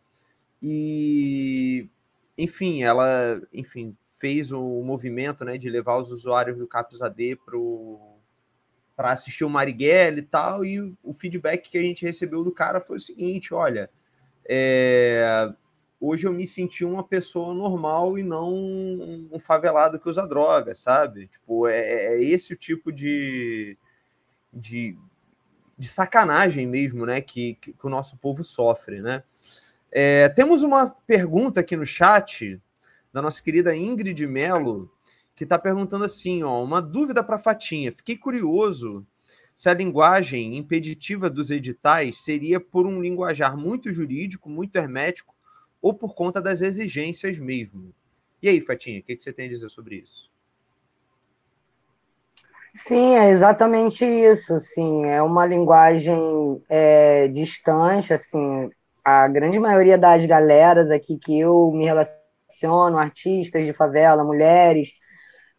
e, enfim, ela, enfim, fez o movimento, né, de levar os usuários do CAPS AD para assistir o Marighella e tal, e o, o feedback que a gente recebeu do cara foi o seguinte, olha, é, hoje eu me senti uma pessoa normal e não um favelado que usa droga, sabe? Tipo, é, é, é esse o tipo de, de, de sacanagem mesmo, né, que, que, que, o nosso povo sofre, né? É, temos uma pergunta aqui no chat da nossa querida Ingrid Melo, que está perguntando assim, ó, uma dúvida para Fatinha. Fiquei curioso se a linguagem impeditiva dos editais seria por um linguajar muito jurídico, muito hermético, ou por conta das exigências mesmo. E aí, Fatinha, o que você tem a dizer sobre isso? Sim, é exatamente isso. Assim, é uma linguagem é, distante. Assim, a grande maioria das galeras aqui que eu me relaciono, artistas de favela, mulheres,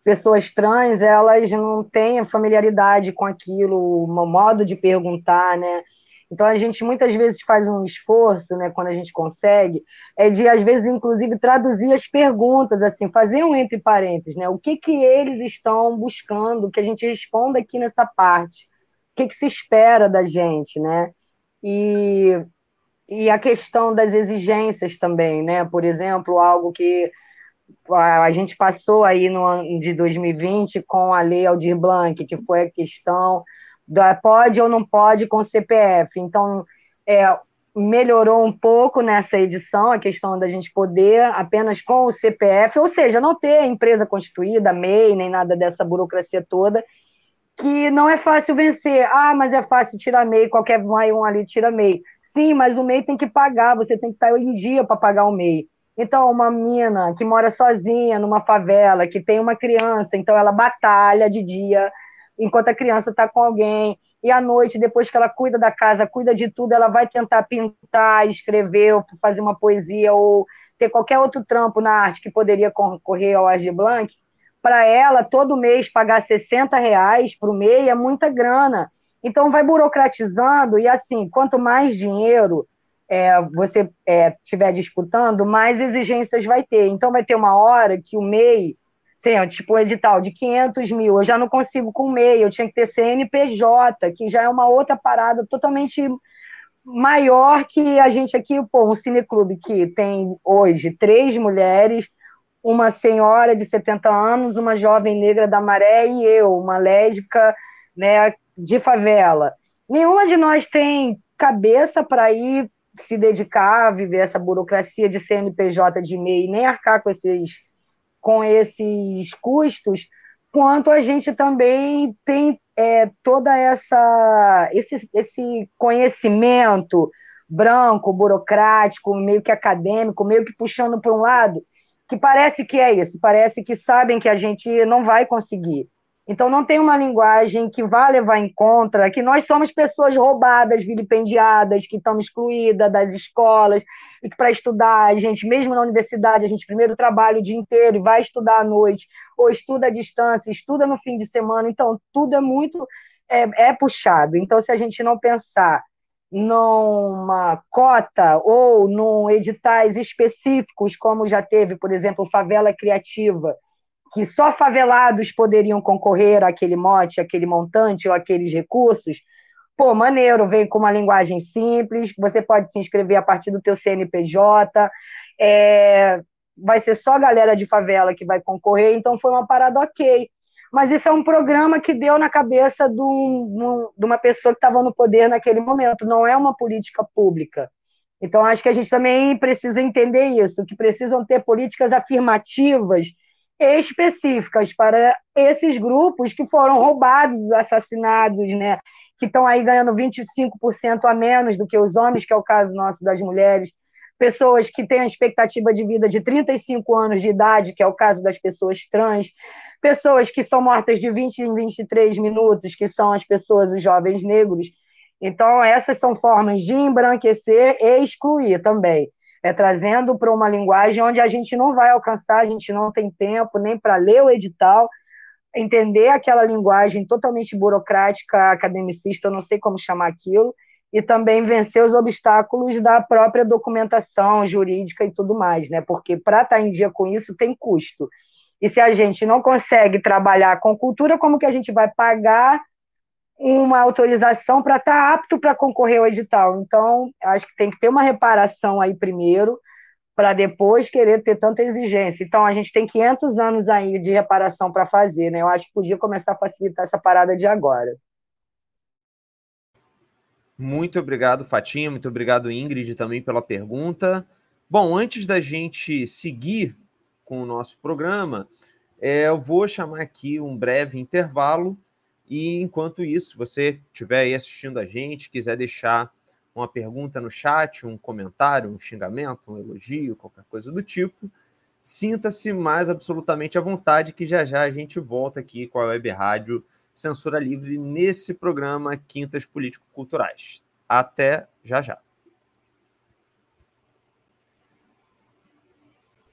pessoas trans, elas não têm familiaridade com aquilo, o modo de perguntar, né? Então a gente muitas vezes faz um esforço, né, quando a gente consegue, é de às vezes inclusive traduzir as perguntas, assim, fazer um entre parênteses, né? O que que eles estão buscando que a gente responda aqui nessa parte? O que que se espera da gente, né? E e a questão das exigências também, né? Por exemplo, algo que a gente passou aí no ano de 2020 com a lei Aldir Blanc, que foi a questão da pode ou não pode com CPF. Então, é, melhorou um pouco nessa edição a questão da gente poder apenas com o CPF, ou seja, não ter empresa constituída, MEI, nem nada dessa burocracia toda, que não é fácil vencer. Ah, mas é fácil tirar MEI, qualquer um ali tira MEI. Sim, mas o MEI tem que pagar, você tem que estar em dia para pagar o MEI. Então, uma mina que mora sozinha numa favela, que tem uma criança, então ela batalha de dia enquanto a criança está com alguém, e à noite, depois que ela cuida da casa, cuida de tudo, ela vai tentar pintar, escrever, fazer uma poesia, ou ter qualquer outro trampo na arte que poderia concorrer ao Arte Blanc, para ela, todo mês, pagar 60 reais para o MEI é muita grana. Então, vai burocratizando, e assim, quanto mais dinheiro é, você estiver é, disputando, mais exigências vai ter. Então, vai ter uma hora que o MEI, assim, tipo um edital de 500 mil, eu já não consigo com MEI, eu tinha que ter CNPJ, que já é uma outra parada totalmente maior que a gente aqui, pô, um cineclube que tem hoje três mulheres, uma senhora de 70 anos, uma jovem negra da Maré e eu, uma lésbica né, de favela. Nenhuma de nós tem cabeça para ir se dedicar a viver essa burocracia de CNPJ de MEI, nem arcar com esses, com esses custos, quanto a gente também tem é, toda essa esse, esse conhecimento branco, burocrático, meio que acadêmico, meio que puxando para um lado, que parece que é isso, parece que sabem que a gente não vai conseguir. Então, não tem uma linguagem que vá levar em conta que nós somos pessoas roubadas, vilipendiadas, que estamos excluídas das escolas, e que para estudar, a gente, mesmo na universidade, a gente primeiro trabalha o dia inteiro e vai estudar à noite, ou estuda à distância, estuda no fim de semana. Então, tudo é muito é, é puxado. Então, se a gente não pensar numa cota ou num editais específicos, como já teve, por exemplo, Favela Criativa, que só favelados poderiam concorrer àquele mote, aquele montante ou aqueles recursos, pô, maneiro, vem com uma linguagem simples, você pode se inscrever a partir do teu CNPJ, é, vai ser só galera de favela que vai concorrer, então foi uma parada ok. Mas isso é um programa que deu na cabeça de, um, de uma pessoa que estava no poder naquele momento, não é uma política pública. Então, acho que a gente também precisa entender isso, que precisam ter políticas afirmativas específicas para esses grupos que foram roubados, assassinados, né? que estão aí ganhando 25% a menos do que os homens, que é o caso nosso das mulheres, pessoas que têm a expectativa de vida de 35 anos de idade, que é o caso das pessoas trans, pessoas que são mortas de 20 em 23 minutos, que são as pessoas, os jovens negros. Então, essas são formas de embranquecer e excluir também é, trazendo para uma linguagem onde a gente não vai alcançar, a gente não tem tempo nem para ler o edital, entender aquela linguagem totalmente burocrática, academicista, eu não sei como chamar aquilo, e também vencer os obstáculos da própria documentação jurídica e tudo mais, né? Porque para estar tá em dia com isso tem custo. E se a gente não consegue trabalhar com cultura, como que a gente vai pagar uma autorização para estar tá apto para concorrer ao edital. Então, acho que tem que ter uma reparação aí primeiro, para depois querer ter tanta exigência. Então, a gente tem 500 anos aí de reparação para fazer, né? Eu acho que podia começar a facilitar essa parada de agora. Muito obrigado, Fatinha. Muito obrigado, Ingrid, também pela pergunta. Bom, antes da gente seguir com o nosso programa, é, eu vou chamar aqui um breve intervalo e enquanto isso, você estiver aí assistindo a gente, quiser deixar uma pergunta no chat, um comentário, um xingamento, um elogio, qualquer coisa do tipo, sinta-se mais absolutamente à vontade, que já já a gente volta aqui com a Web Rádio Censura Livre nesse programa Quintas Político-Culturais. Até já já.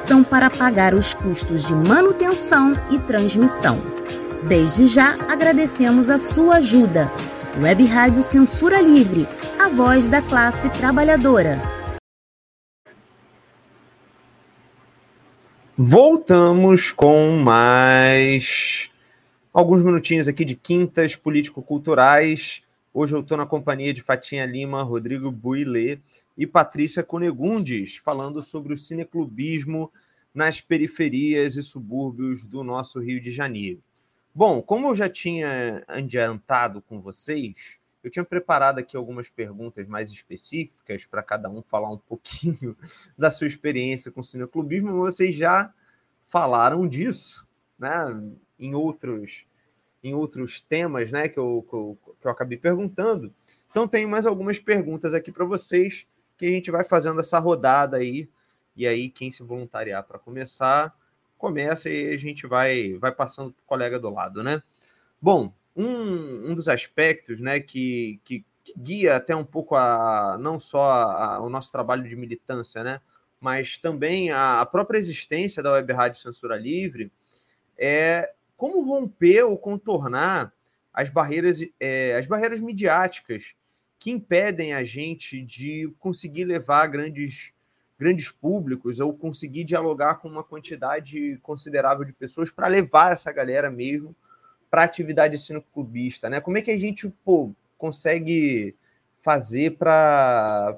são para pagar os custos de manutenção e transmissão. Desde já agradecemos a sua ajuda. Web Rádio Censura Livre, a voz da classe trabalhadora. Voltamos com mais alguns minutinhos aqui de quintas político-culturais. Hoje eu estou na companhia de Fatinha Lima, Rodrigo Builê e Patrícia Conegundes, falando sobre o cineclubismo nas periferias e subúrbios do nosso Rio de Janeiro. Bom, como eu já tinha adiantado com vocês, eu tinha preparado aqui algumas perguntas mais específicas para cada um falar um pouquinho da sua experiência com o cineclubismo, mas vocês já falaram disso, né? Em outros em outros temas né, que, eu, que, eu, que eu acabei perguntando. Então, tenho mais algumas perguntas aqui para vocês que a gente vai fazendo essa rodada aí. E aí, quem se voluntariar para começar, começa e a gente vai, vai passando para o colega do lado, né? Bom, um, um dos aspectos né, que, que, que guia até um pouco a não só a, o nosso trabalho de militância, né? Mas também a, a própria existência da Web Rádio Censura Livre é como romper ou contornar as barreiras, é, as barreiras midiáticas que impedem a gente de conseguir levar grandes, grandes públicos ou conseguir dialogar com uma quantidade considerável de pessoas para levar essa galera mesmo para atividade cineclubista, né? Como é que a gente pô, consegue fazer para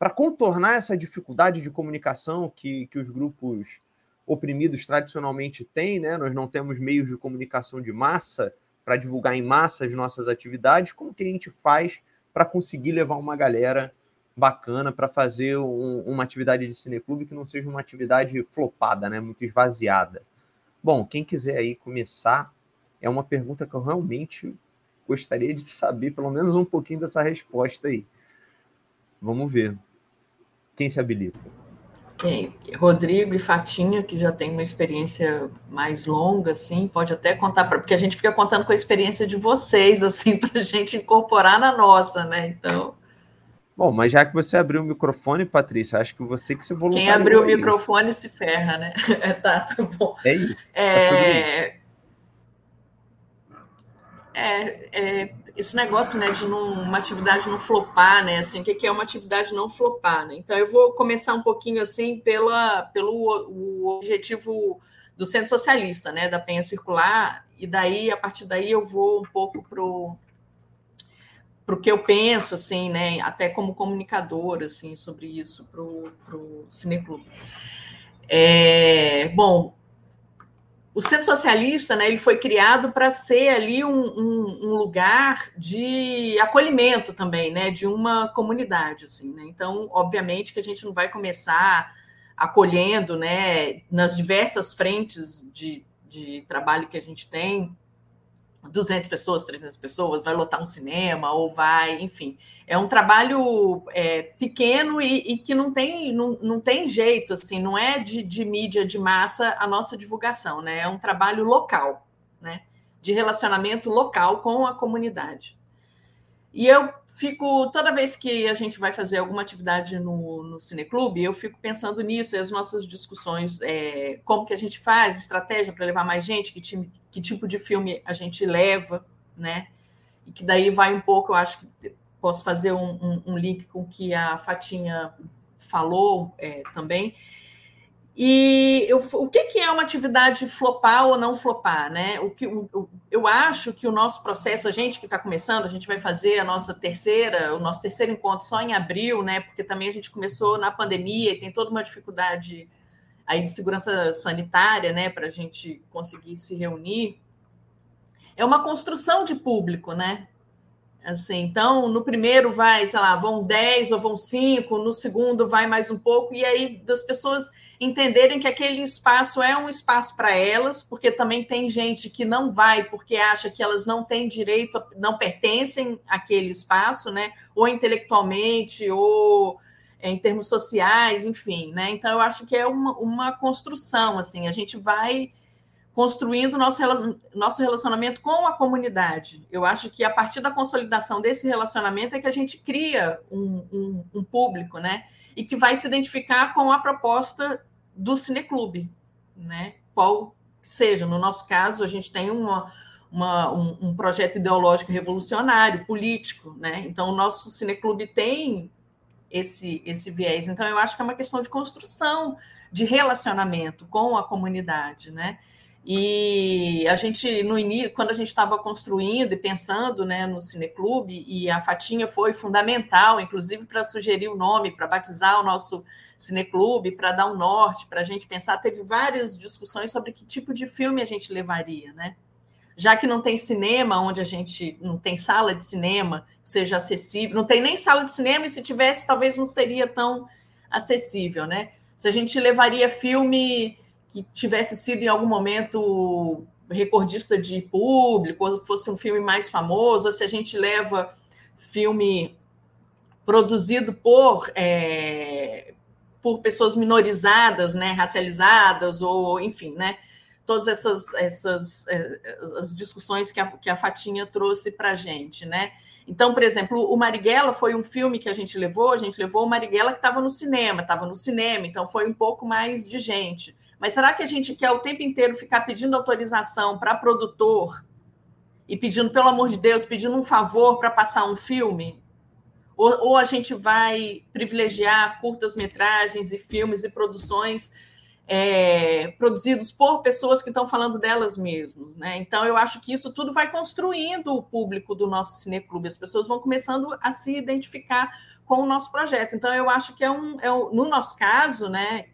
para contornar essa dificuldade de comunicação que, que os grupos oprimidos tradicionalmente têm, né? Nós não temos meios de comunicação de massa para divulgar em massa as nossas atividades. Como que a gente faz para conseguir levar uma galera bacana para fazer um, uma atividade de cineclube que não seja uma atividade flopada, né? Muito esvaziada. Bom, quem quiser aí começar, é uma pergunta que eu realmente gostaria de saber pelo menos um pouquinho dessa resposta aí. Vamos ver. Quem se habilita? Rodrigo e Fatinha, que já tem uma experiência mais longa, assim, pode até contar, pra, porque a gente fica contando com a experiência de vocês, assim, para a gente incorporar na nossa, né? Então. Bom, mas já que você abriu o microfone, Patrícia, acho que você que se voluntariou. Quem abriu o microfone se ferra, né? tá, tá bom. É isso. É, é, é, é esse negócio, né, de não, uma atividade não flopar, né, assim, o que é uma atividade não flopar, né? Então, eu vou começar um pouquinho, assim, pela, pelo objetivo do Centro Socialista, né, da Penha Circular, e daí, a partir daí, eu vou um pouco pro para o que eu penso, assim, né, até como comunicadora, assim, sobre isso, para o Cineclube. É, bom, o Centro Socialista, né, ele foi criado para ser ali um, um, um, lugar de acolhimento também, né, de uma comunidade, assim, né? Então, obviamente que a gente não vai começar acolhendo, né, nas diversas frentes de, de trabalho que a gente tem, 200 pessoas, 300 pessoas, vai lotar um cinema ou vai, enfim. É um trabalho é, pequeno e, e, que não tem, não, não tem jeito, assim, não é de, de mídia de massa a nossa divulgação, né? É um trabalho local, né? De relacionamento local com a comunidade. E eu fico, toda vez que a gente vai fazer alguma atividade no, no Cineclube, eu fico pensando nisso, e as nossas discussões, é, como que a gente faz, estratégia para levar mais gente, que, time, que tipo de filme a gente leva, né? E que daí vai um pouco, eu acho que posso fazer um, um, um link com o que a Fatinha falou é, também, e eu, o que, que é uma atividade flopar ou não flopar, né? O que o, eu acho que o nosso processo, a gente que está começando, a gente vai fazer a nossa terceira, o nosso terceiro encontro só em abril, né? Porque também a gente começou na pandemia e tem toda uma dificuldade aí de segurança sanitária, né? Para a gente conseguir se reunir. É uma construção de público, né? Assim, então, no primeiro vai, sei lá, vão 10 ou vão 5, no segundo vai mais um pouco, e aí das pessoas entenderem que aquele espaço é um espaço para elas, porque também tem gente que não vai porque acha que elas não têm direito, não pertencem àquele espaço, né? Ou intelectualmente, ou é, em termos sociais, enfim, né? Então eu acho que é uma, uma construção, assim, a gente vai construindo nosso, nosso relacionamento com a comunidade. Eu acho que a partir da consolidação desse relacionamento é que a gente cria um, um, um público, né? E que vai se identificar com a proposta do cineclube, né? Qual seja, no nosso caso, a gente tem uma, uma um, um, projeto ideológico revolucionário, político, né? Então, o nosso cineclube tem esse, esse viés. Então, eu acho que é uma questão de construção, de relacionamento com a comunidade, né? E a gente, no início, quando a gente estava construindo e pensando né, no Cineclube, e a Fatinha foi fundamental, inclusive para sugerir o nome, para batizar o nosso cineclube, para dar um norte, para a gente pensar. Teve várias discussões sobre que tipo de filme a gente levaria, né? Já que não tem cinema, onde a gente não tem sala de cinema que seja acessível, não tem nem sala de cinema, e se tivesse, talvez não seria tão acessível, né? Se a gente levaria filme que tivesse sido em algum momento recordista de público, ou fosse um filme mais famoso, ou se a gente leva filme produzido por é, por pessoas minorizadas, né, racializadas, ou enfim, né, todas essas, essas é, as discussões que a, que a Fatinha trouxe para a gente, né? Então, por exemplo, o Marighella foi um filme que a gente levou, a gente levou o Marighella que estava no cinema, estava no cinema, então foi um pouco mais de gente. Mas será que a gente quer o tempo inteiro ficar pedindo autorização para produtor e pedindo, pelo amor de Deus, pedindo um favor para passar um filme? Ou, ou a gente vai privilegiar curtas-metragens e filmes e produções é, produzidos por pessoas que estão falando delas mesmas. Né? Então, eu acho que isso tudo vai construindo o público do nosso cineclube. As pessoas vão começando a se identificar com o nosso projeto. Então, eu acho que é um, é um no nosso caso, né?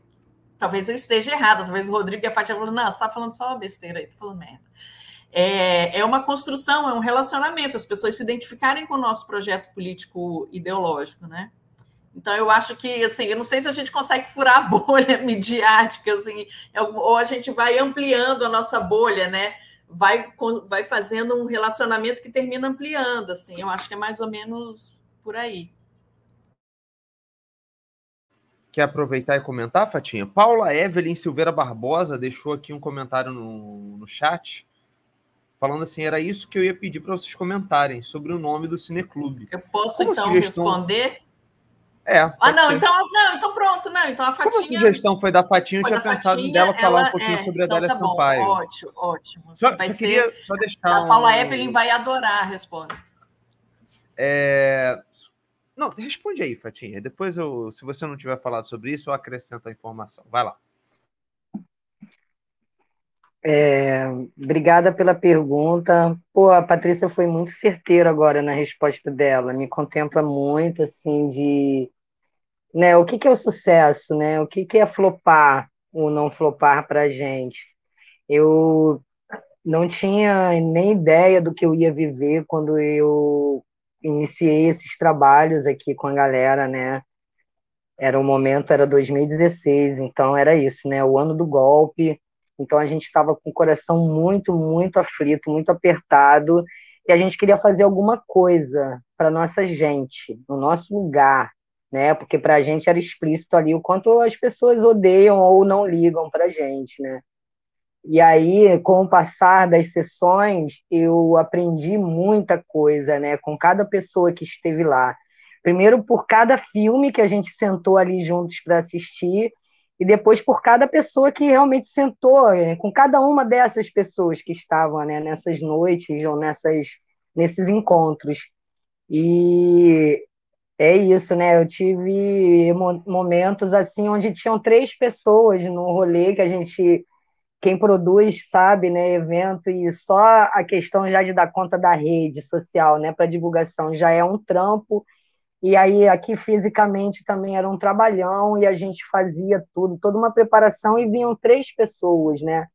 Talvez eu esteja errada, talvez o Rodrigo e a Fátima falando, não, você está falando só besteira aí, está falando merda é, é uma construção, é um relacionamento, as pessoas se identificarem com o nosso projeto político ideológico, né? Então, eu acho que, assim, eu não sei se a gente consegue furar a bolha midiática, assim, ou a gente vai ampliando a nossa bolha, né? Vai, vai fazendo um relacionamento que termina ampliando, assim. Eu acho que é mais ou menos por aí. Quer aproveitar e comentar, Fatinha? Paula Evelyn Silveira Barbosa deixou aqui um comentário no, no chat falando assim, era isso que eu ia pedir para vocês comentarem sobre o nome do Cineclube. Eu posso Como então sugestão... responder? É. Ah, não, então, não, então pronto, não. Então a Fatinha. Como a sugestão foi da Fatinha, eu tinha pensado Fatinha, dela falar ela, um pouquinho é, sobre a então, Adélia tá Sampaio. Ótimo, ótimo. Só, só ser... queria só deixar. A Paula um... Evelyn vai adorar a resposta. É... Não, responde aí, Fatinha. Depois, eu, se você não tiver falado sobre isso, eu acrescento a informação. Vai lá. É, obrigada pela pergunta. Pô, a Patrícia foi muito certeira agora na resposta dela. Me contempla muito, assim, de... Né, o que, que é o sucesso, né? O que, que é flopar ou não flopar para a gente? Eu não tinha nem ideia do que eu ia viver quando eu iniciei esses trabalhos aqui com a galera, né? Era o momento, era 2016, então era isso, né? O ano do golpe, Então a gente estava com o coração muito, muito aflito, muito apertado, e a gente queria fazer alguma coisa para nossa gente, no nosso lugar, né? Porque para a gente era explícito ali o quanto as pessoas odeiam ou não ligam para a gente, né? E aí, com o passar das sessões, eu aprendi muita coisa, né? Com cada pessoa que esteve lá. Primeiro, por cada filme que a gente sentou ali juntos para assistir, e depois por cada pessoa que realmente sentou, né? com cada uma dessas pessoas que estavam né? nessas noites ou nessas, nesses encontros. E é isso, né? Eu tive momentos assim onde tinham três pessoas no rolê que a gente quem produz sabe, né, evento e só a questão já de dar conta da rede social, né, para divulgação já é um trampo. E aí aqui fisicamente também era um trabalhão e a gente fazia tudo, toda uma preparação e vinham três pessoas, né?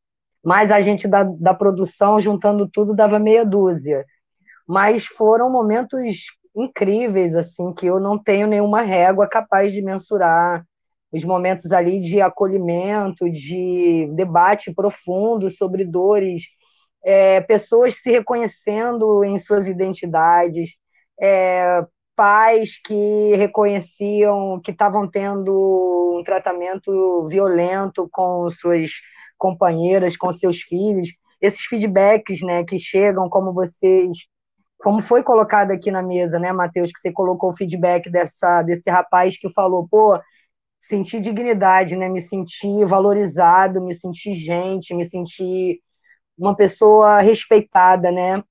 Mas a gente da, da produção juntando tudo dava meia dúzia. Mas foram momentos incríveis assim que eu não tenho nenhuma régua capaz de mensurar os momentos ali de acolhimento, de debate profundo sobre dores, é, pessoas se reconhecendo em suas identidades, é, pais que reconheciam que estavam tendo um tratamento violento com suas companheiras, com seus filhos, esses feedbacks, né, que chegam, como vocês, como foi colocado aqui na mesa, né, Matheus, que você colocou o feedback dessa desse rapaz que falou, pô, sentir dignidade, né? Me sentir valorizado, me sentir gente, me sentir uma pessoa respeitada, né?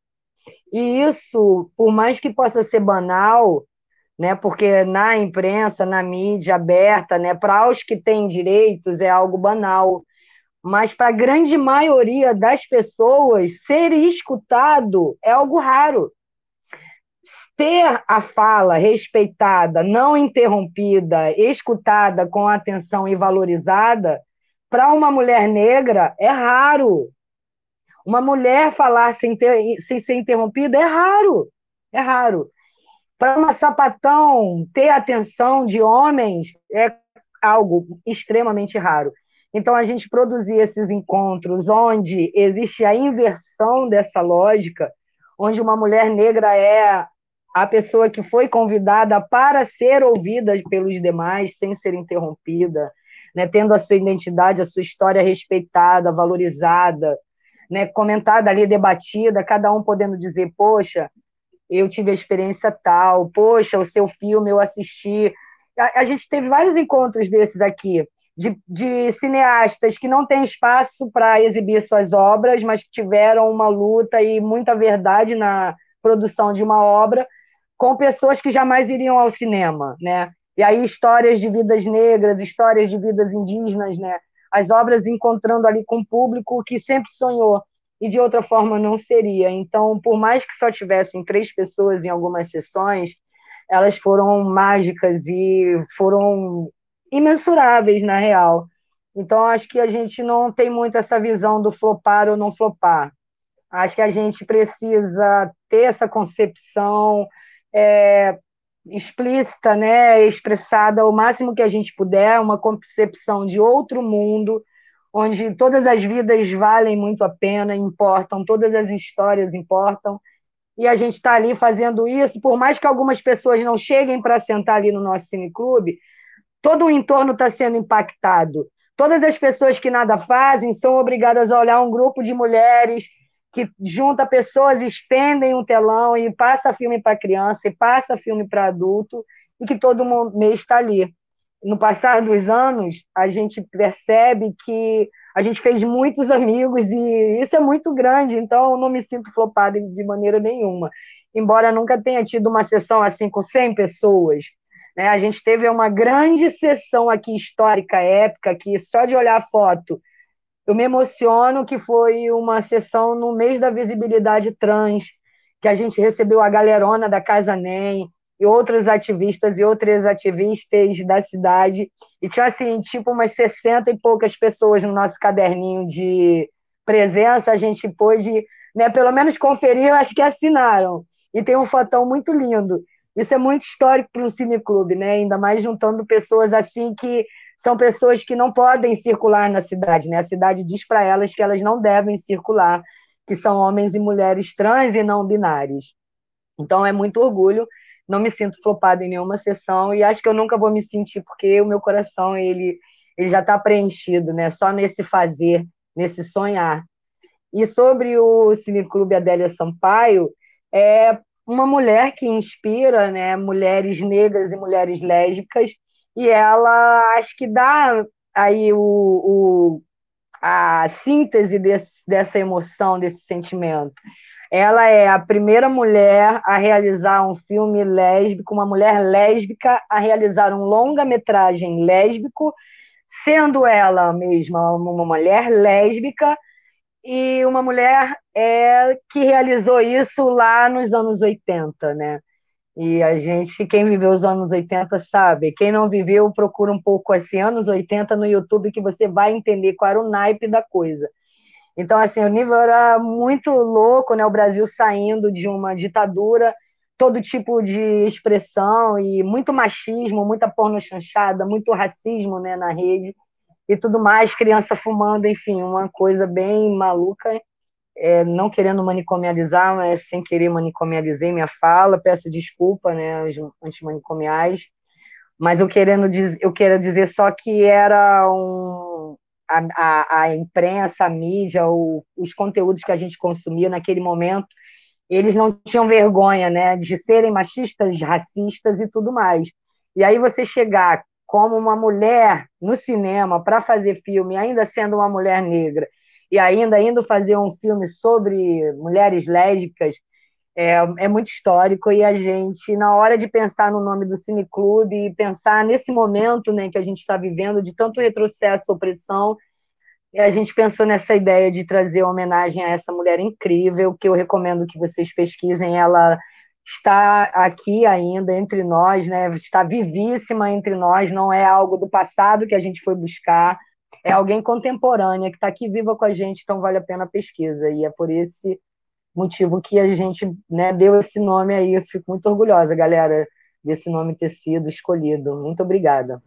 E isso, por mais que possa ser banal, né? Porque na imprensa, na mídia aberta, né? Para os que têm direitos é algo banal, mas para a grande maioria das pessoas ser escutado é algo raro ter a fala respeitada, não interrompida, escutada com atenção e valorizada, para uma mulher negra é raro. Uma mulher falar sem, ter, sem ser interrompida é raro. É raro. Para uma sapatão ter atenção de homens é algo extremamente raro. Então, a gente produzir esses encontros onde existe a inversão dessa lógica, onde uma mulher negra é a pessoa que foi convidada para ser ouvida pelos demais sem ser interrompida, né, tendo a sua identidade, a sua história respeitada, valorizada, né, comentada ali, debatida, cada um podendo dizer, poxa, eu tive a experiência tal, poxa, o seu filme eu assisti. A, a gente teve vários encontros desses aqui, de, de cineastas que não têm espaço para exibir suas obras, mas que tiveram uma luta e muita verdade na produção de uma obra, com pessoas que jamais iriam ao cinema, né? E aí histórias de vidas negras, histórias de vidas indígenas, né? As obras encontrando ali com um público que sempre sonhou e de outra forma não seria. Então, por mais que só tivessem três pessoas em algumas sessões, elas foram mágicas e foram imensuráveis na real. Então, acho que a gente não tem muito essa visão do flopar ou não flopar. Acho que a gente precisa ter essa concepção é, explícita, né, expressada o máximo que a gente puder, uma concepção de outro mundo, onde todas as vidas valem muito a pena, importam, todas as histórias importam, e a gente está ali fazendo isso, por mais que algumas pessoas não cheguem para sentar ali no nosso cineclube, todo o entorno está sendo impactado. Todas as pessoas que nada fazem são obrigadas a olhar um grupo de mulheres que junta pessoas, estendem um telão e passa filme para criança e passa filme para adulto e que todo mês está ali. No passar dos anos, a gente percebe que a gente fez muitos amigos e isso é muito grande, então eu não me sinto flopada de maneira nenhuma. Embora nunca tenha tido uma sessão assim com 100 pessoas, né? A gente teve uma grande sessão aqui histórica, épica, que só de olhar a foto eu me emociono que foi uma sessão no mês da visibilidade trans, que a gente recebeu a galerona da Casa NEM e outros ativistas e outras ativistas da cidade. E tinha, assim, tipo umas 60 e poucas pessoas no nosso caderninho de presença. A gente pôde, né, pelo menos conferir, acho que assinaram. E tem um fotão muito lindo. Isso é muito histórico para um cineclube, né? ainda mais juntando pessoas assim que são pessoas que não podem circular na cidade, né? A cidade diz para elas que elas não devem circular, que são homens e mulheres trans e não binários. Então é muito orgulho, não me sinto flopada em nenhuma sessão e acho que eu nunca vou me sentir porque o meu coração ele ele já está preenchido, né? Só nesse fazer, nesse sonhar. E sobre o Cineclube Adélia Sampaio, é uma mulher que inspira, né, mulheres negras e mulheres lésbicas, e ela acho que dá aí o, o a síntese desse, dessa emoção, desse sentimento. Ela é a primeira mulher a realizar um filme lésbico, uma mulher lésbica a realizar um longa-metragem lésbico, sendo ela mesma uma mulher lésbica e uma mulher é, que realizou isso lá nos anos 80, né? E a gente, quem viveu os anos 80 sabe, quem não viveu, procura um pouco assim, anos 80 no YouTube, que você vai entender qual era o naipe da coisa. Então, assim, o nível era muito louco, né? O Brasil saindo de uma ditadura, todo tipo de expressão e muito machismo, muita porno chanchada, muito racismo né, na rede e tudo mais, criança fumando, enfim, uma coisa bem maluca. É, não querendo manicomializar, mas sem querer manicomializei minha fala, peço desculpa, né, aos antimanicomiais, mas eu querendo eu quero dizer só que era um, a, a, a imprensa, a mídia, o, os conteúdos que a gente consumia naquele momento, eles não tinham vergonha, né, de serem machistas, racistas e tudo mais. E aí você chegar como uma mulher no cinema para fazer filme, ainda sendo uma mulher negra, e ainda indo fazer um filme sobre mulheres lésbicas, é, é muito histórico e a gente, na hora de pensar no nome do Cineclube e pensar nesse momento né, que a gente está vivendo de tanto retrocesso, opressão, a gente pensou nessa ideia de trazer homenagem a essa mulher incrível, que eu recomendo que vocês pesquisem. Ela está aqui ainda entre nós, né? Está vivíssima entre nós, não é algo do passado que a gente foi buscar, é alguém contemporânea que está aqui viva com a gente, então vale a pena a pesquisa. E é por esse motivo que a gente né, deu esse nome aí. Eu fico muito orgulhosa, galera, desse nome ter sido escolhido. Muito obrigada.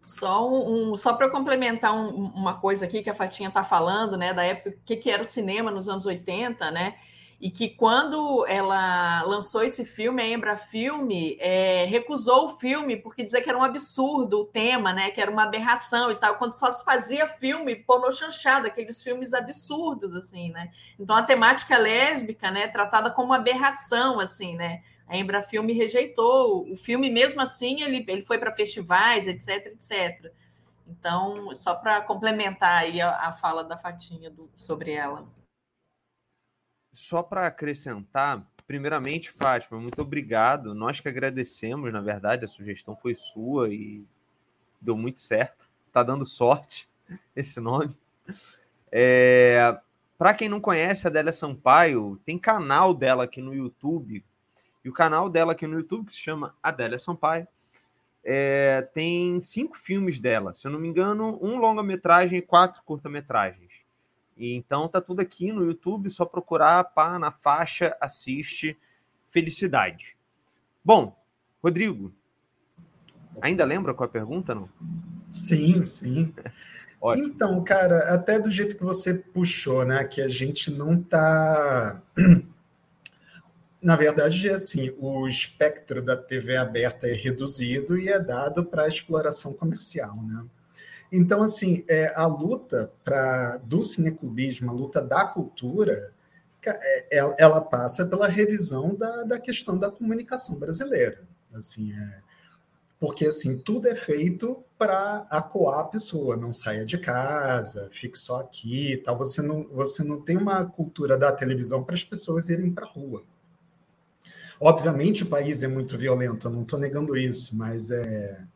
Só, um, só para complementar um, uma coisa aqui que a Fatinha está falando, né, da época, o que, que era o cinema nos anos 80, né? E que quando ela lançou esse filme, a Embra Filme é, recusou o filme porque dizia que era um absurdo o tema, né? Que era uma aberração e tal. Quando só se fazia filme pornô chanchado, aqueles filmes absurdos, assim, né? Então a temática lésbica, né? Tratada como aberração, assim, né? A Embra Filme rejeitou o filme, mesmo assim, ele, ele foi para festivais, etc, etc. Então, só para complementar aí a, a, fala da Fatinha do, sobre ela só para acrescentar, primeiramente, Fátima, muito obrigado. Nós que agradecemos, na verdade, a sugestão foi sua e deu muito certo. Tá dando sorte esse nome. É, para quem não conhece a Adélia Sampaio, tem canal dela aqui no YouTube. E o canal dela aqui no YouTube, que se chama Adélia Sampaio, é, tem cinco filmes dela. Se eu não me engano, um longa-metragem e quatro curta-metragens. E então tá tudo aqui no YouTube, só procurar pá na faixa assiste felicidade. Bom, Rodrigo, ainda lembra qual é a pergunta, não? Sim, sim. então, cara, até do jeito que você puxou, né, que a gente não tá na verdade, é assim, o espectro da TV aberta é reduzido e é dado para exploração comercial, né? Então, assim, é, a luta do cineclubismo, a luta da cultura, é, é, ela passa pela revisão da, da questão da comunicação brasileira. Assim, é, porque assim tudo é feito para acuar a pessoa, não saia de casa, fique só aqui, tal. Você não, você não tem uma cultura da televisão para as pessoas irem para a rua. Obviamente o país é muito violento, eu não estou negando isso, mas é,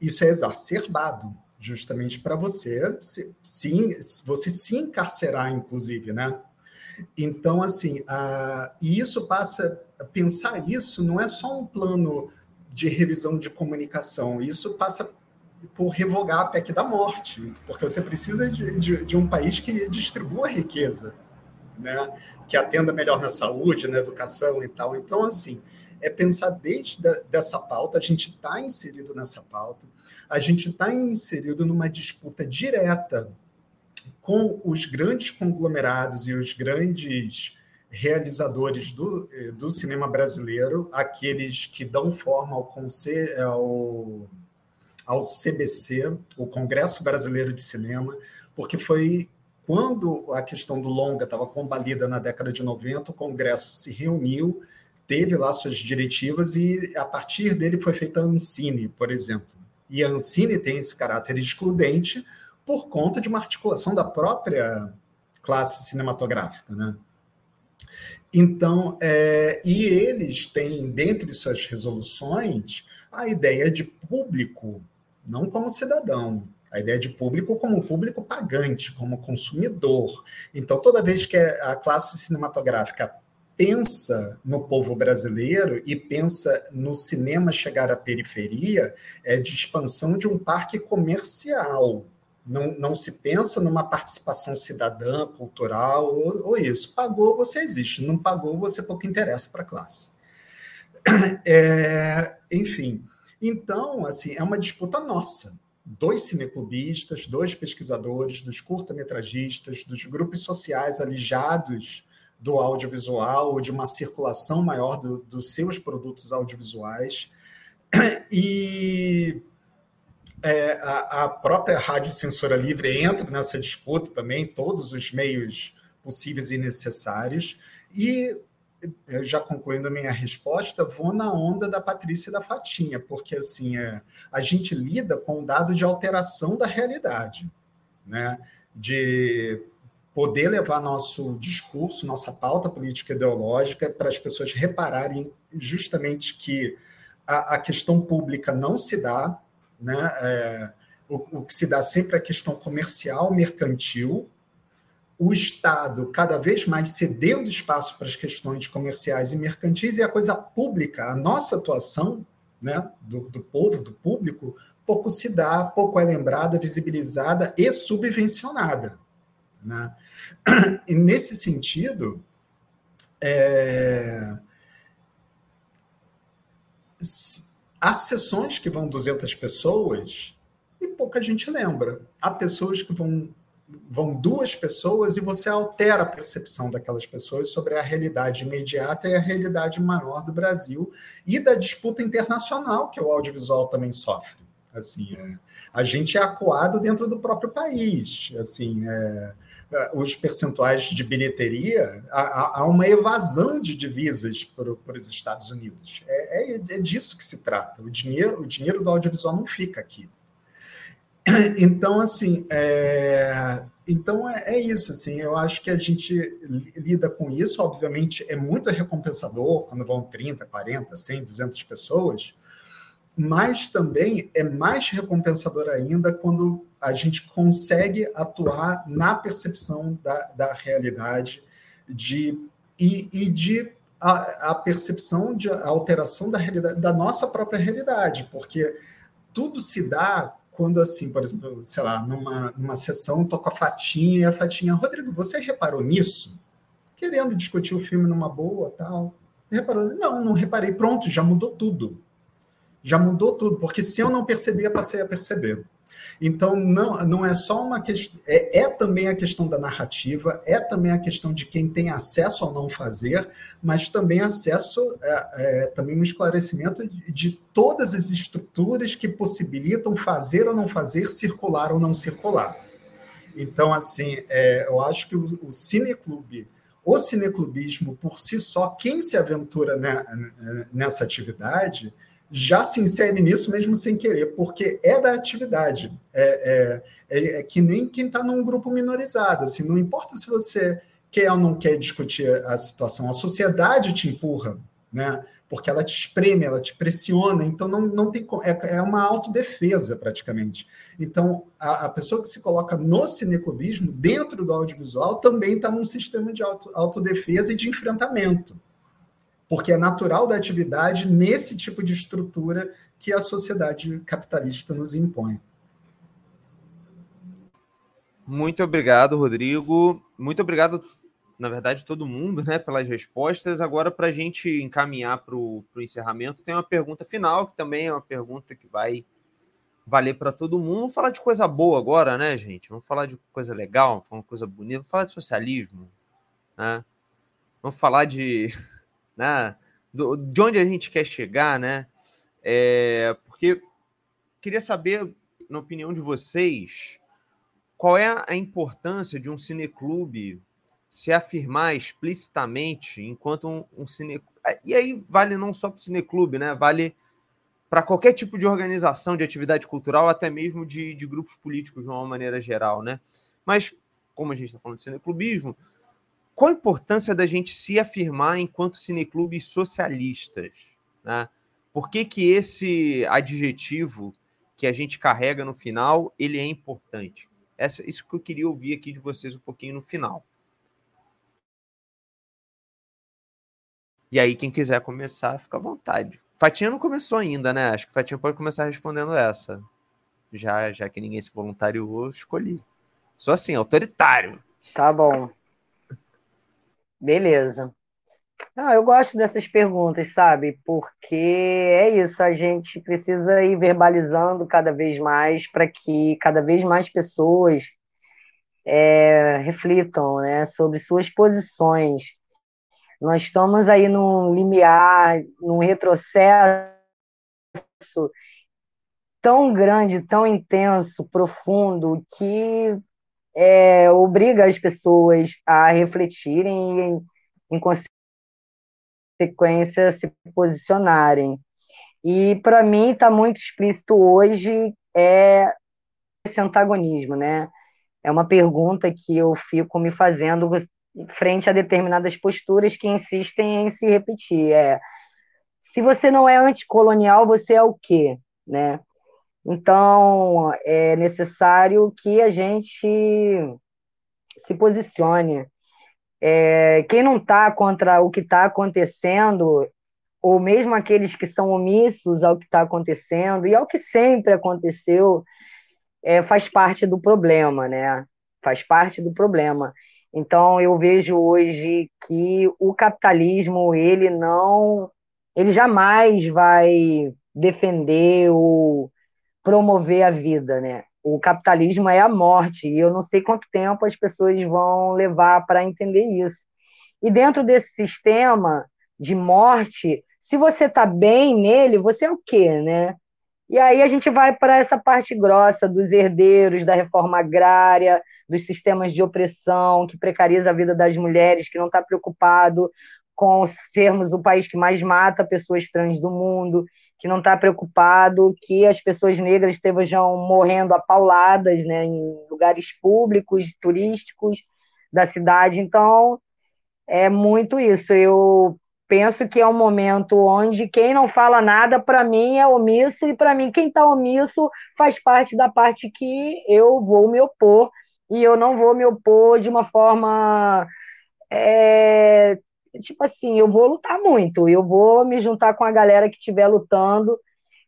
isso é exacerbado justamente para você se, se, você se encarcerar, inclusive, né? Então, assim, e isso passa, pensar isso não é só um plano de revisão de comunicação, isso passa por revogar a PEC da morte, porque você precisa de, de, de um país que distribua riqueza, né? que atenda melhor na saúde, na educação e tal. Então, assim, é pensar desde a, dessa pauta, a gente está inserido nessa pauta, a gente está inserido numa disputa direta com os grandes conglomerados e os grandes realizadores do, do cinema brasileiro, aqueles que dão forma ao, ao, ao CBC, o Congresso Brasileiro de Cinema, porque foi quando a questão do longa estava combalida na década de 90, o Congresso se reuniu, teve lá suas diretivas e a partir dele foi feita a Ancine, por exemplo. E a Ancine tem esse caráter excludente por conta de uma articulação da própria classe cinematográfica, né? Então, é, e eles têm, dentre suas resoluções, a ideia de público, não como cidadão, a ideia de público como público pagante, como consumidor. Então, toda vez que a classe cinematográfica pensa no povo brasileiro e pensa no cinema chegar à periferia, é de expansão de um parque comercial, não, não se pensa numa participação cidadã, cultural, ou, ou, isso. Pagou, você existe. Não pagou, você pouco interessa para a classe. É, enfim, então, assim, é uma disputa nossa. Dois cineclubistas, dois pesquisadores, dos curta-metragistas, dos grupos sociais alijados do audiovisual ou de uma circulação maior do, dos seus produtos audiovisuais. E é, a, a, própria Rádio Censura Livre entra nessa disputa também, todos os meios possíveis e necessários. E, já concluindo a minha resposta, vou na onda da Patrícia e da Fatinha, porque assim é, a gente lida com um dado de alteração da realidade, né? de poder levar nosso discurso, nossa pauta política ideológica para as pessoas repararem justamente que a, a questão pública não se dá, né? É, o, o, que se dá sempre é a questão comercial, mercantil, o Estado cada vez mais cedendo espaço para as questões comerciais e mercantis e a coisa pública, a nossa atuação né, do, do povo, do público, pouco se dá, pouco é lembrada, visibilizada e subvencionada. Né? E nesse sentido, é, Há sessões que vão 200 pessoas e pouca gente lembra. Há pessoas que vão vão duas pessoas e você altera a percepção daquelas pessoas sobre a realidade imediata e a realidade maior do Brasil e da disputa internacional que o audiovisual também sofre. Assim, é, a gente é acuado dentro do próprio país. Assim, é, os percentuais de bilheteria, há, uma evasão de divisas para, os Estados Unidos. É, é, é, disso que se trata. O dinheiro, o dinheiro do audiovisual não fica aqui. Então, assim, é, então é, é, isso. Assim, eu acho que a gente lida com isso. Obviamente, é muito recompensador quando vão 30, 40, 100, 200 pessoas, mas também é mais recompensador ainda quando a gente consegue atuar na percepção da, da realidade de, e, e de a, a, percepção de a alteração da realidade, da nossa própria realidade, porque tudo se dá quando, assim, por exemplo, sei lá, numa, numa sessão, toco a Fatinha e a Fatinha, Rodrigo, você reparou nisso? Querendo discutir o filme numa boa, tal. Reparou? Não, não reparei. Pronto, já mudou tudo já mudou tudo, porque se eu não percebia, passei a perceber. Então, não, não é só uma questão. É, é, também a questão da narrativa, é também a questão de quem tem acesso ao não fazer, mas também acesso, é, é, também um esclarecimento de, de, todas as estruturas que possibilitam fazer ou não fazer, circular ou não circular. Então, assim, é, eu acho que o, o cineclube, o cineclubismo por si só, quem se aventura né, nessa atividade já se insere nisso mesmo sem querer, porque é da atividade. É, é, é, é que nem quem está num grupo minorizado. Assim, não importa se você quer ou não quer discutir a situação, a sociedade te empurra, né? porque ela te espreme, ela te pressiona, então não, não tem é, é uma autodefesa praticamente. Então a, a pessoa que se coloca no cineclubismo, dentro do audiovisual, também está num sistema de auto, autodefesa e de enfrentamento porque é natural da atividade nesse tipo de estrutura que a sociedade capitalista nos impõe. Muito obrigado, Rodrigo. Muito obrigado na verdade, todo mundo, né, pelas respostas. Agora, para a gente encaminhar para o encerramento, tem uma pergunta final, que também é uma pergunta que vai valer para todo mundo. Vamos falar de coisa boa agora, né, gente? Vamos falar de coisa legal, uma coisa bonita, vamos falar de socialismo, né? Vamos falar de, né, do, de onde a gente quer chegar, né? É, porque queria saber, na opinião de vocês, qual é a importância de um cineclube se afirmar explicitamente enquanto um, um cine... E aí vale não só para o cineclube, né? Vale para qualquer tipo de organização de atividade cultural, até mesmo de, de grupos políticos de uma maneira geral, né? Mas, como a gente está falando de cineclubismo, qual a importância da gente se afirmar enquanto cineclubes socialistas? Né? Por que, que esse adjetivo que a gente carrega no final, ele é importante? Essa, isso que eu queria ouvir aqui de vocês um pouquinho no final. E aí, quem quiser começar, fica à vontade. Fatinha não começou ainda, né? Acho que Fatinha pode começar respondendo essa. Já, já que ninguém se voluntariou, eu escolhi. Sou assim, autoritário. Tá bom. Beleza. Ah, eu gosto dessas perguntas, sabe? Porque é isso, a gente precisa ir verbalizando cada vez mais para que cada vez mais pessoas é, reflitam né, sobre suas posições. Nós estamos aí num limiar, num retrocesso tão grande, tão intenso, profundo, que é, obriga as pessoas a refletirem e, em, em consequência, se posicionarem. E, para mim, está muito explícito hoje é esse antagonismo, né? É uma pergunta que eu fico me fazendo frente a determinadas posturas que insistem em se repetir. É, se você não é anticolonial, você é o quê? Né? Então, é necessário que a gente se posicione. É, quem não está contra o que está acontecendo, ou mesmo aqueles que são omissos ao que está acontecendo e ao que sempre aconteceu, é, faz parte do problema, né? Faz parte do problema. Então, eu vejo hoje que o capitalismo, ele não, ele jamais vai defender ou promover a vida, né? O capitalismo é a morte, e eu não sei quanto tempo as pessoas vão levar para entender isso. E dentro desse sistema de morte, se você está bem nele, você é o quê, né? E aí a gente vai para essa parte grossa dos herdeiros da reforma agrária, dos sistemas de opressão que precariza a vida das mulheres, que não está preocupado com sermos o país que mais mata pessoas trans do mundo, que não está preocupado que as pessoas negras estejam morrendo apauladas né, em lugares públicos, turísticos da cidade. Então, é muito isso. Eu penso que é um momento onde quem não fala nada, para mim, é omisso, e para mim, quem está omisso faz parte da parte que eu vou me opor, e eu não vou me opor de uma forma é, tipo assim, eu vou lutar muito, eu vou me juntar com a galera que estiver lutando,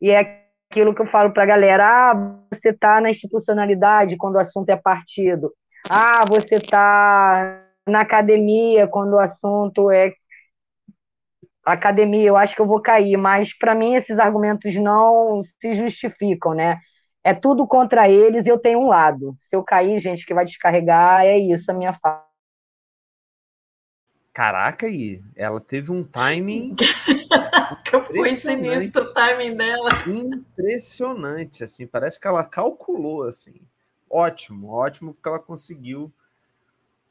e é aquilo que eu falo para a galera: ah, você está na institucionalidade quando o assunto é partido, ah, você está na academia quando o assunto é academia, eu acho que eu vou cair, mas para mim esses argumentos não se justificam, né? É tudo contra eles e eu tenho um lado. Se eu cair, gente, que vai descarregar, é isso a minha fala. Caraca, aí, ela teve um timing. Foi sinistro o timing dela. Impressionante, assim, parece que ela calculou, assim. Ótimo, ótimo, porque ela conseguiu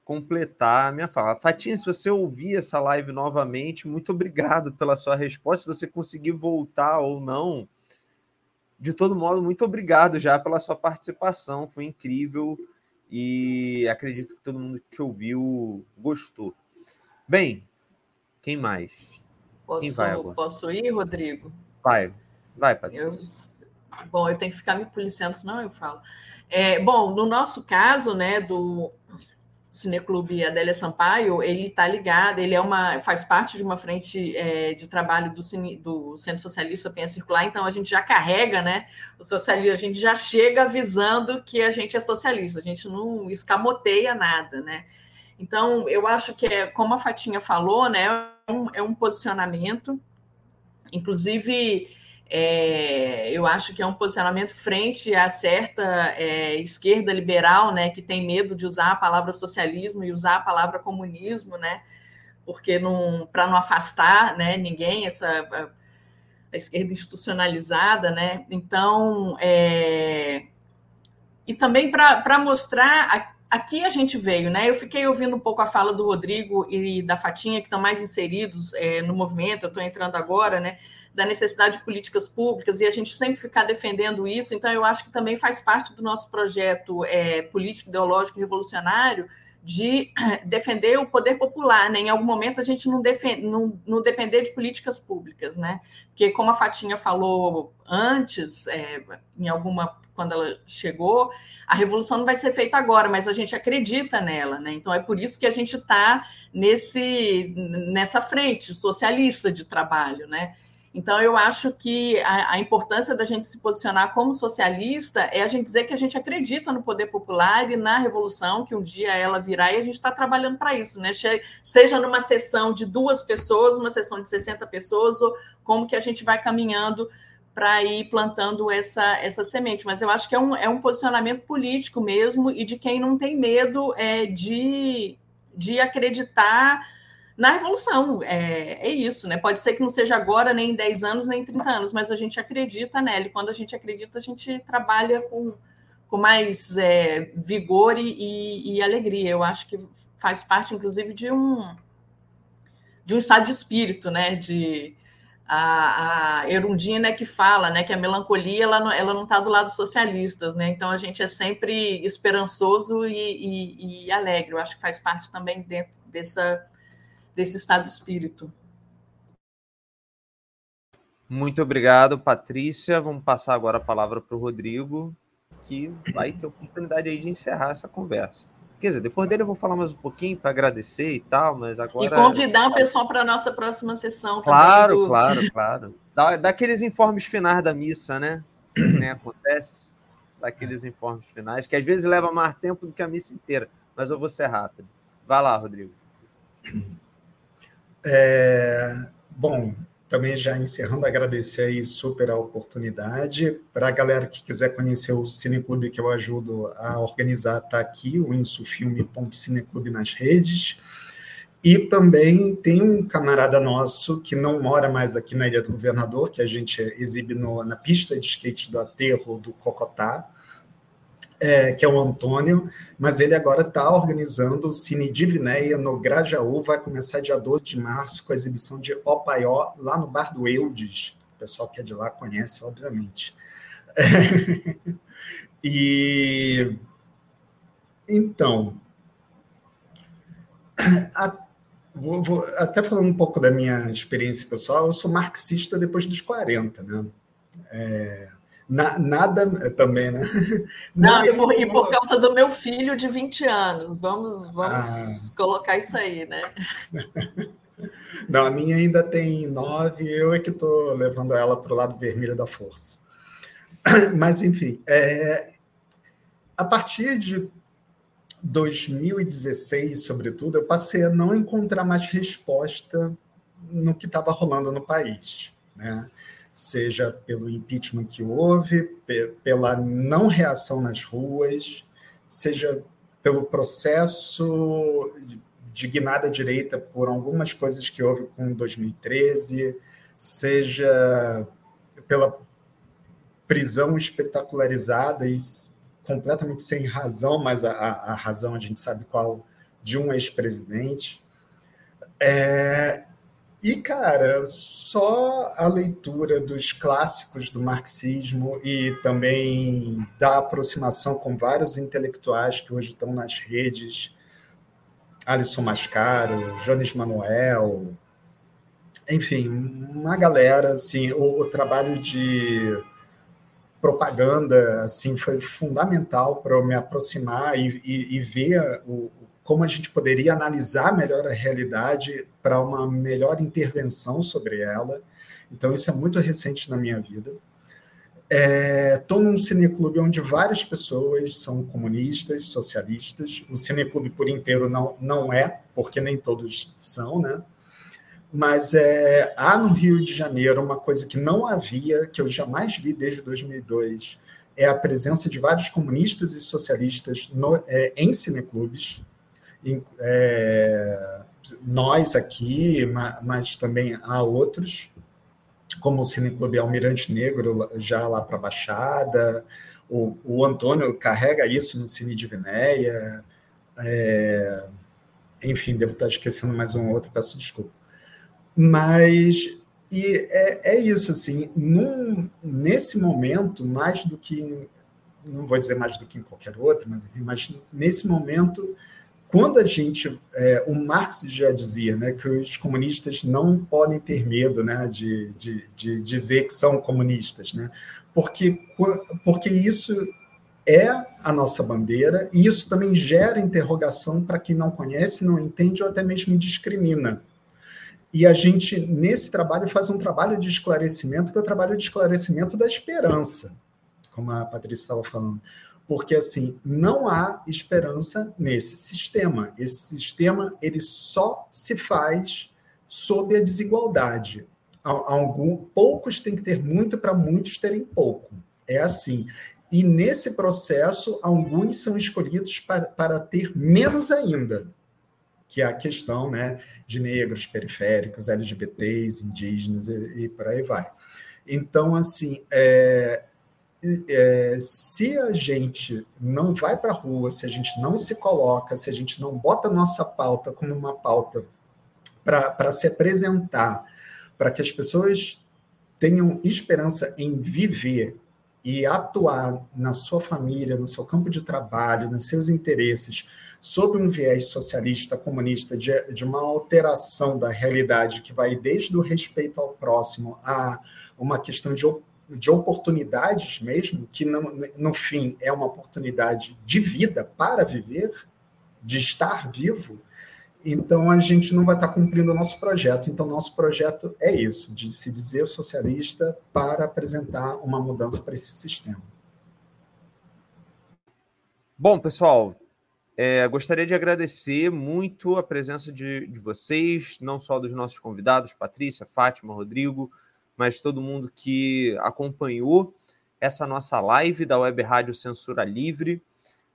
completar a minha fala. Fatinha, se você ouvir essa live novamente, muito obrigado pela sua resposta. Se você conseguir voltar ou não, de todo modo, muito obrigado já pela sua participação. Foi incrível e acredito que todo mundo que te ouviu gostou. Bem, quem mais? Posso, quem vai agora? posso ir, Rodrigo? Vai, vai, Patrícia. Eu, bom, eu tenho que ficar me policiando, senão eu falo. É, bom, no nosso caso, né, do Cineclube Adélia Sampaio, ele está ligado, ele é uma, faz parte de uma frente é, de trabalho do, Cine, do Centro Socialista Penha Circular, então a gente já carrega, né, o socialismo, a gente já chega avisando que a gente é socialista, a gente não escamoteia nada, né, Então, eu acho que é, como a Fatinha falou, né, é um, é um posicionamento, inclusive é, eu acho que é um posicionamento frente à certa é, esquerda liberal, né, que tem medo de usar a palavra socialismo e usar a palavra comunismo, né, porque para não afastar, né, ninguém essa a, a esquerda institucionalizada, né. Então, é, e também para mostrar aqui a gente veio, né? Eu fiquei ouvindo um pouco a fala do Rodrigo e da Fatinha, que estão mais inseridos é, no movimento, eu estou entrando agora, né? da necessidade de políticas públicas e a gente sempre ficar defendendo isso. Então, eu acho que também faz parte do nosso projeto é, político, ideológico, revolucionário de defender o poder popular, né? Em algum momento a gente não, defende, não, não depender de políticas públicas, né? Porque como a Fatinha falou antes, é, em alguma quando ela chegou, a revolução não vai ser feita agora, mas a gente acredita nela, né? Então é por isso que a gente está nesse nessa frente socialista de trabalho, né? Então, eu acho que a, a, importância da gente se posicionar como socialista é a gente dizer que a gente acredita no poder popular e na revolução, que um dia ela virá e a gente está trabalhando para isso, né? Seja numa sessão de duas pessoas, uma sessão de 60 pessoas, ou como que a gente vai caminhando para ir plantando essa, essa semente. Mas eu acho que é um, é um posicionamento político mesmo e de quem não tem medo é, de, de acreditar na revolução. É, é isso, né? Pode ser que não seja agora, nem em 10 anos, nem em 30 anos, mas a gente acredita nela. E quando a gente acredita, a gente trabalha com, com mais é, vigor e, e, alegria. Eu acho que faz parte, inclusive, de um, de um estado de espírito, né? De, a, a Erundina que fala né, que a melancolia ela não, ela não está do lado socialistas, né? Então a gente é sempre esperançoso e, e, e alegre. Eu acho que faz parte também dentro dessa desse estado de espírito. Muito obrigado, Patrícia. Vamos passar agora a palavra para o Rodrigo, que vai ter oportunidade aí de encerrar essa conversa. Quer dizer, depois dele eu vou falar mais um pouquinho para agradecer e tal, mas agora. E convidar o pessoal para a nossa próxima sessão. Claro, do... claro, claro. Da, daqueles informes finais da missa, né? Que nem acontece. Daqueles informes finais, que às vezes leva mais tempo do que a missa inteira, mas eu vou ser rápido. Vai lá, Rodrigo. É, bom, também já encerrando, agradecer aí super a oportunidade. Para a galera que quiser conhecer o Cineclube que eu ajudo a organizar, está aqui, o insufilme.cineclube nas redes. E também tem um camarada nosso que não mora mais aqui na Ilha do Governador, que a gente exibe no, na pista de skate do Aterro do Cocotá, é, que é o Antônio, mas ele agora está organizando o Cine Divinéia no Grajaú, vai começar dia 12 de março com a exibição de Opaió, lá no Bar do Eudes. O pessoal que é de lá conhece, obviamente. E então, a, vou, vou, até falando um pouco da minha experiência pessoal, eu sou marxista depois dos 40, né? É, na, nada também, né? Não, nada e, por, e por, causa do meu filho de 20 anos. Vamos, vamos ah. colocar isso aí, né? Não, a minha ainda tem nove, eu é que estou levando ela para o lado vermelho da força. Mas, enfim, é, a partir de 2016, sobretudo, eu passei a não encontrar mais resposta no que estava rolando no país. Né? Seja pelo impeachment que houve, pela não reação nas ruas, seja pelo processo de guinada direita por algumas coisas que houve com 2013, seja pela prisão espetacularizada e completamente sem razão, mas a, a razão a gente sabe qual, de um ex-presidente. É, e, cara, só a leitura dos clássicos do marxismo e também da aproximação com vários intelectuais que hoje estão nas redes, Alisson Mascaro, Jones Manuel, enfim, uma galera, assim, o, o trabalho de propaganda, assim, foi fundamental para eu me aproximar e, e, e ver o, como a gente poderia analisar melhor a realidade para uma melhor intervenção sobre ela. Então, isso é muito recente na minha vida. Estou é, num cineclube onde várias pessoas são comunistas, socialistas. O cineclube por inteiro não, não é, porque nem todos são, né? Mas é, há no Rio de Janeiro uma coisa que não havia, que eu jamais vi desde 2002, é a presença de vários comunistas e socialistas no, é, em cineclubes. É, nós aqui, mas também há outros, como o Cineclube Almirante Negro, já lá para a Baixada, o, o, Antônio carrega isso no Cine de Vinéia, é, enfim, devo estar esquecendo mais um outro, peço desculpa. Mas e é, é isso, assim, num, nesse momento, mais do que, não vou dizer mais do que em qualquer outro, mas, enfim, mas nesse momento, quando a gente, é, o Marx já dizia né, que os comunistas não podem ter medo né, de, de, de dizer que são comunistas, né, porque, porque isso é a nossa bandeira e isso também gera interrogação para quem não conhece, não entende ou até mesmo discrimina. E a gente, nesse trabalho, faz um trabalho de esclarecimento, que é o trabalho de esclarecimento da esperança, como a Patrícia estava falando porque assim não há esperança nesse sistema. Esse sistema ele só se faz sob a desigualdade. Algum, poucos têm que ter muito para muitos terem pouco. É assim. E nesse processo, alguns são escolhidos para, para ter menos ainda, que é a questão né, de negros, periféricos, LGBTs, indígenas e, e por aí vai. Então, assim, é, é, se a gente não vai para a rua, se a gente não se coloca, se a gente não bota a nossa pauta como uma pauta para se apresentar, para que as pessoas tenham esperança em viver e atuar na sua família, no seu campo de trabalho, nos seus interesses, sob um viés socialista, comunista, de, de uma alteração da realidade que vai desde o respeito ao próximo a uma questão de de oportunidades mesmo, que no, fim é uma oportunidade de vida para viver, de estar vivo, então a gente não vai estar cumprindo o nosso projeto. Então, nosso projeto é isso, de se dizer socialista para apresentar uma mudança para esse sistema. Bom, pessoal, é, gostaria de agradecer muito a presença de, de vocês, não só dos nossos convidados, Patrícia, Fátima, Rodrigo, mas todo mundo que acompanhou essa nossa live da Web Rádio Censura Livre.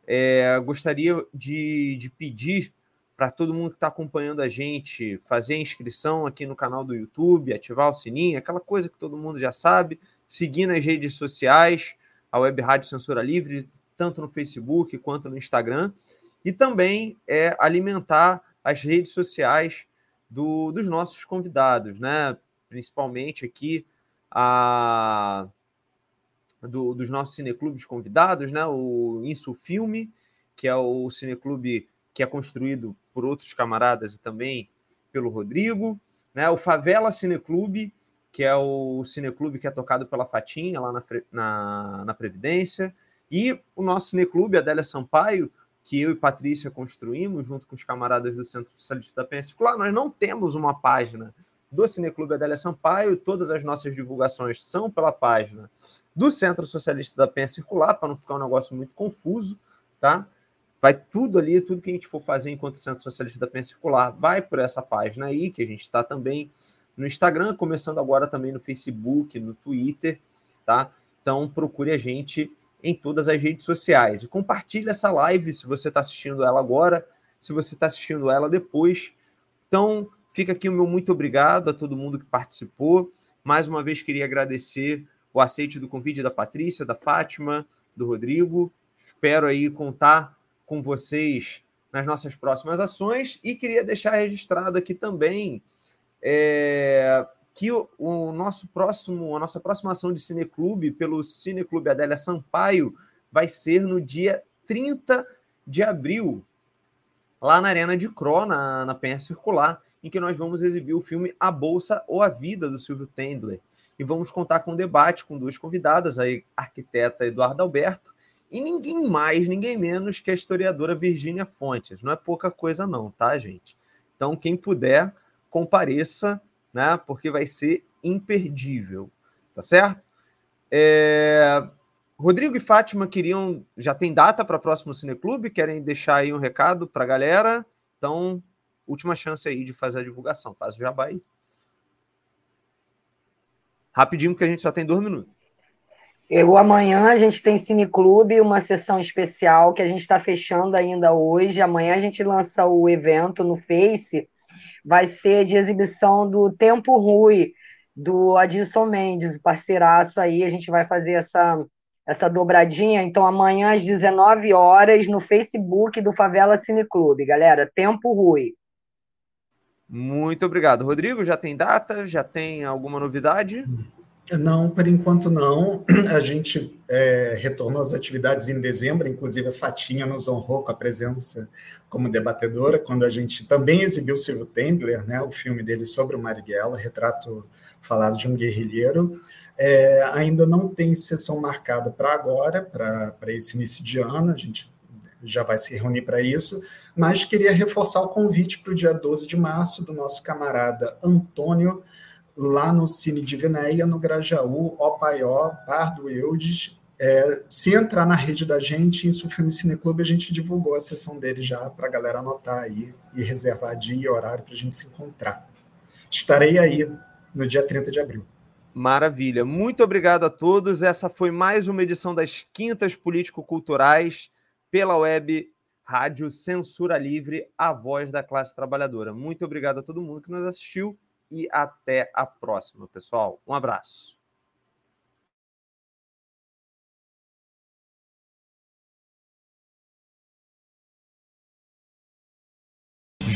É, gostaria de, de pedir para todo mundo que está acompanhando a gente fazer a inscrição aqui no canal do YouTube, ativar o sininho, aquela coisa que todo mundo já sabe, seguir nas redes sociais, a Web Rádio Censura Livre, tanto no Facebook quanto no Instagram, e também é, alimentar as redes sociais do, dos nossos convidados, né? Principalmente aqui a do, dos nossos cineclubes convidados, né? O Insu Filme, que é o cineclube que é construído por outros camaradas e também pelo Rodrigo, né? O Favela Cineclube, que é o cineclube que é tocado pela Fatinha lá na, na, na Previdência, e o nosso cineclube, Adélia Sampaio, que eu e Patrícia construímos junto com os camaradas do Centro Socialista da Penha Circular. Nós não temos uma página do Cineclube Adélia Sampaio. Todas as nossas divulgações são pela página do Centro Socialista da Penha Circular, para não ficar um negócio muito confuso, tá? Vai tudo ali, tudo que a gente for fazer enquanto Centro Socialista da Penha Circular, vai por essa página aí, que a gente está também no Instagram, começando agora também no Facebook, no Twitter, tá? Então procure a gente em todas as redes sociais. E compartilhe essa live se você está assistindo ela agora, se você está assistindo ela depois. Então, Fica aqui o meu muito obrigado a todo mundo que participou. Mais uma vez queria agradecer o aceite do convite da Patrícia, da Fátima, do Rodrigo. Espero aí contar com vocês nas nossas próximas ações e queria deixar registrado aqui também é, que o, o, nosso próximo, a nossa próxima ação de Cineclube pelo Cineclube Adélia Sampaio vai ser no dia 30 de abril, lá na Arena de Cro, na, na Penha Circular em que nós vamos exibir o filme A Bolsa ou a Vida, do Silvio Tendler. E vamos contar com um debate com duas convidadas, a arquiteta Eduardo Alberto e ninguém mais, ninguém menos que a historiadora Virgínia Fontes. Não é pouca coisa não, tá, gente? Então, quem puder, compareça, né? Porque vai ser imperdível, tá certo? É... Rodrigo e Fátima queriam. Já tem data para o próximo Cineclube? Querem deixar aí um recado para a galera? Então, última chance aí de fazer a divulgação. Faz o jabá aí. Rapidinho, porque a gente só tem dois minutos. Eu, amanhã a gente tem Cineclube, uma sessão especial que a gente está fechando ainda hoje. Amanhã a gente lança o evento no Face. Vai ser de exibição do Tempo Rui, do Adilson Mendes, parceiraço aí. A gente vai fazer essa essa dobradinha. Então, amanhã às 19 horas no Facebook do Favela Cine Clube, galera. Tempo Rui. Muito obrigado. Rodrigo, já tem data? Já tem alguma novidade? Não, por enquanto não. A gente é, retornou às atividades em dezembro, inclusive a Fatinha nos honrou com a presença como debatedora, quando a gente também exibiu Silvio Tendler, né, o filme dele sobre o Marighella, retrato falado de um guerrilheiro. É, ainda não tem sessão marcada para agora, para esse início de ano, a gente já vai se reunir para isso, mas queria reforçar o convite para o dia 12 de março do nosso camarada Antônio, lá no Cine de Veneia, no Grajaú, Opaió, Bar do Eudes. É, se entrar na rede da gente, em Sulfilme Cine Clube, a gente divulgou a sessão dele já para a galera anotar aí e reservar dia e horário para a gente se encontrar. Estarei aí no dia 30 de abril. Maravilha. Muito obrigado a todos. Essa foi mais uma edição das Quintas Político-Culturais pela web Rádio Censura Livre, a voz da classe trabalhadora. Muito obrigado a todo mundo que nos assistiu e até a próxima, pessoal. Um abraço.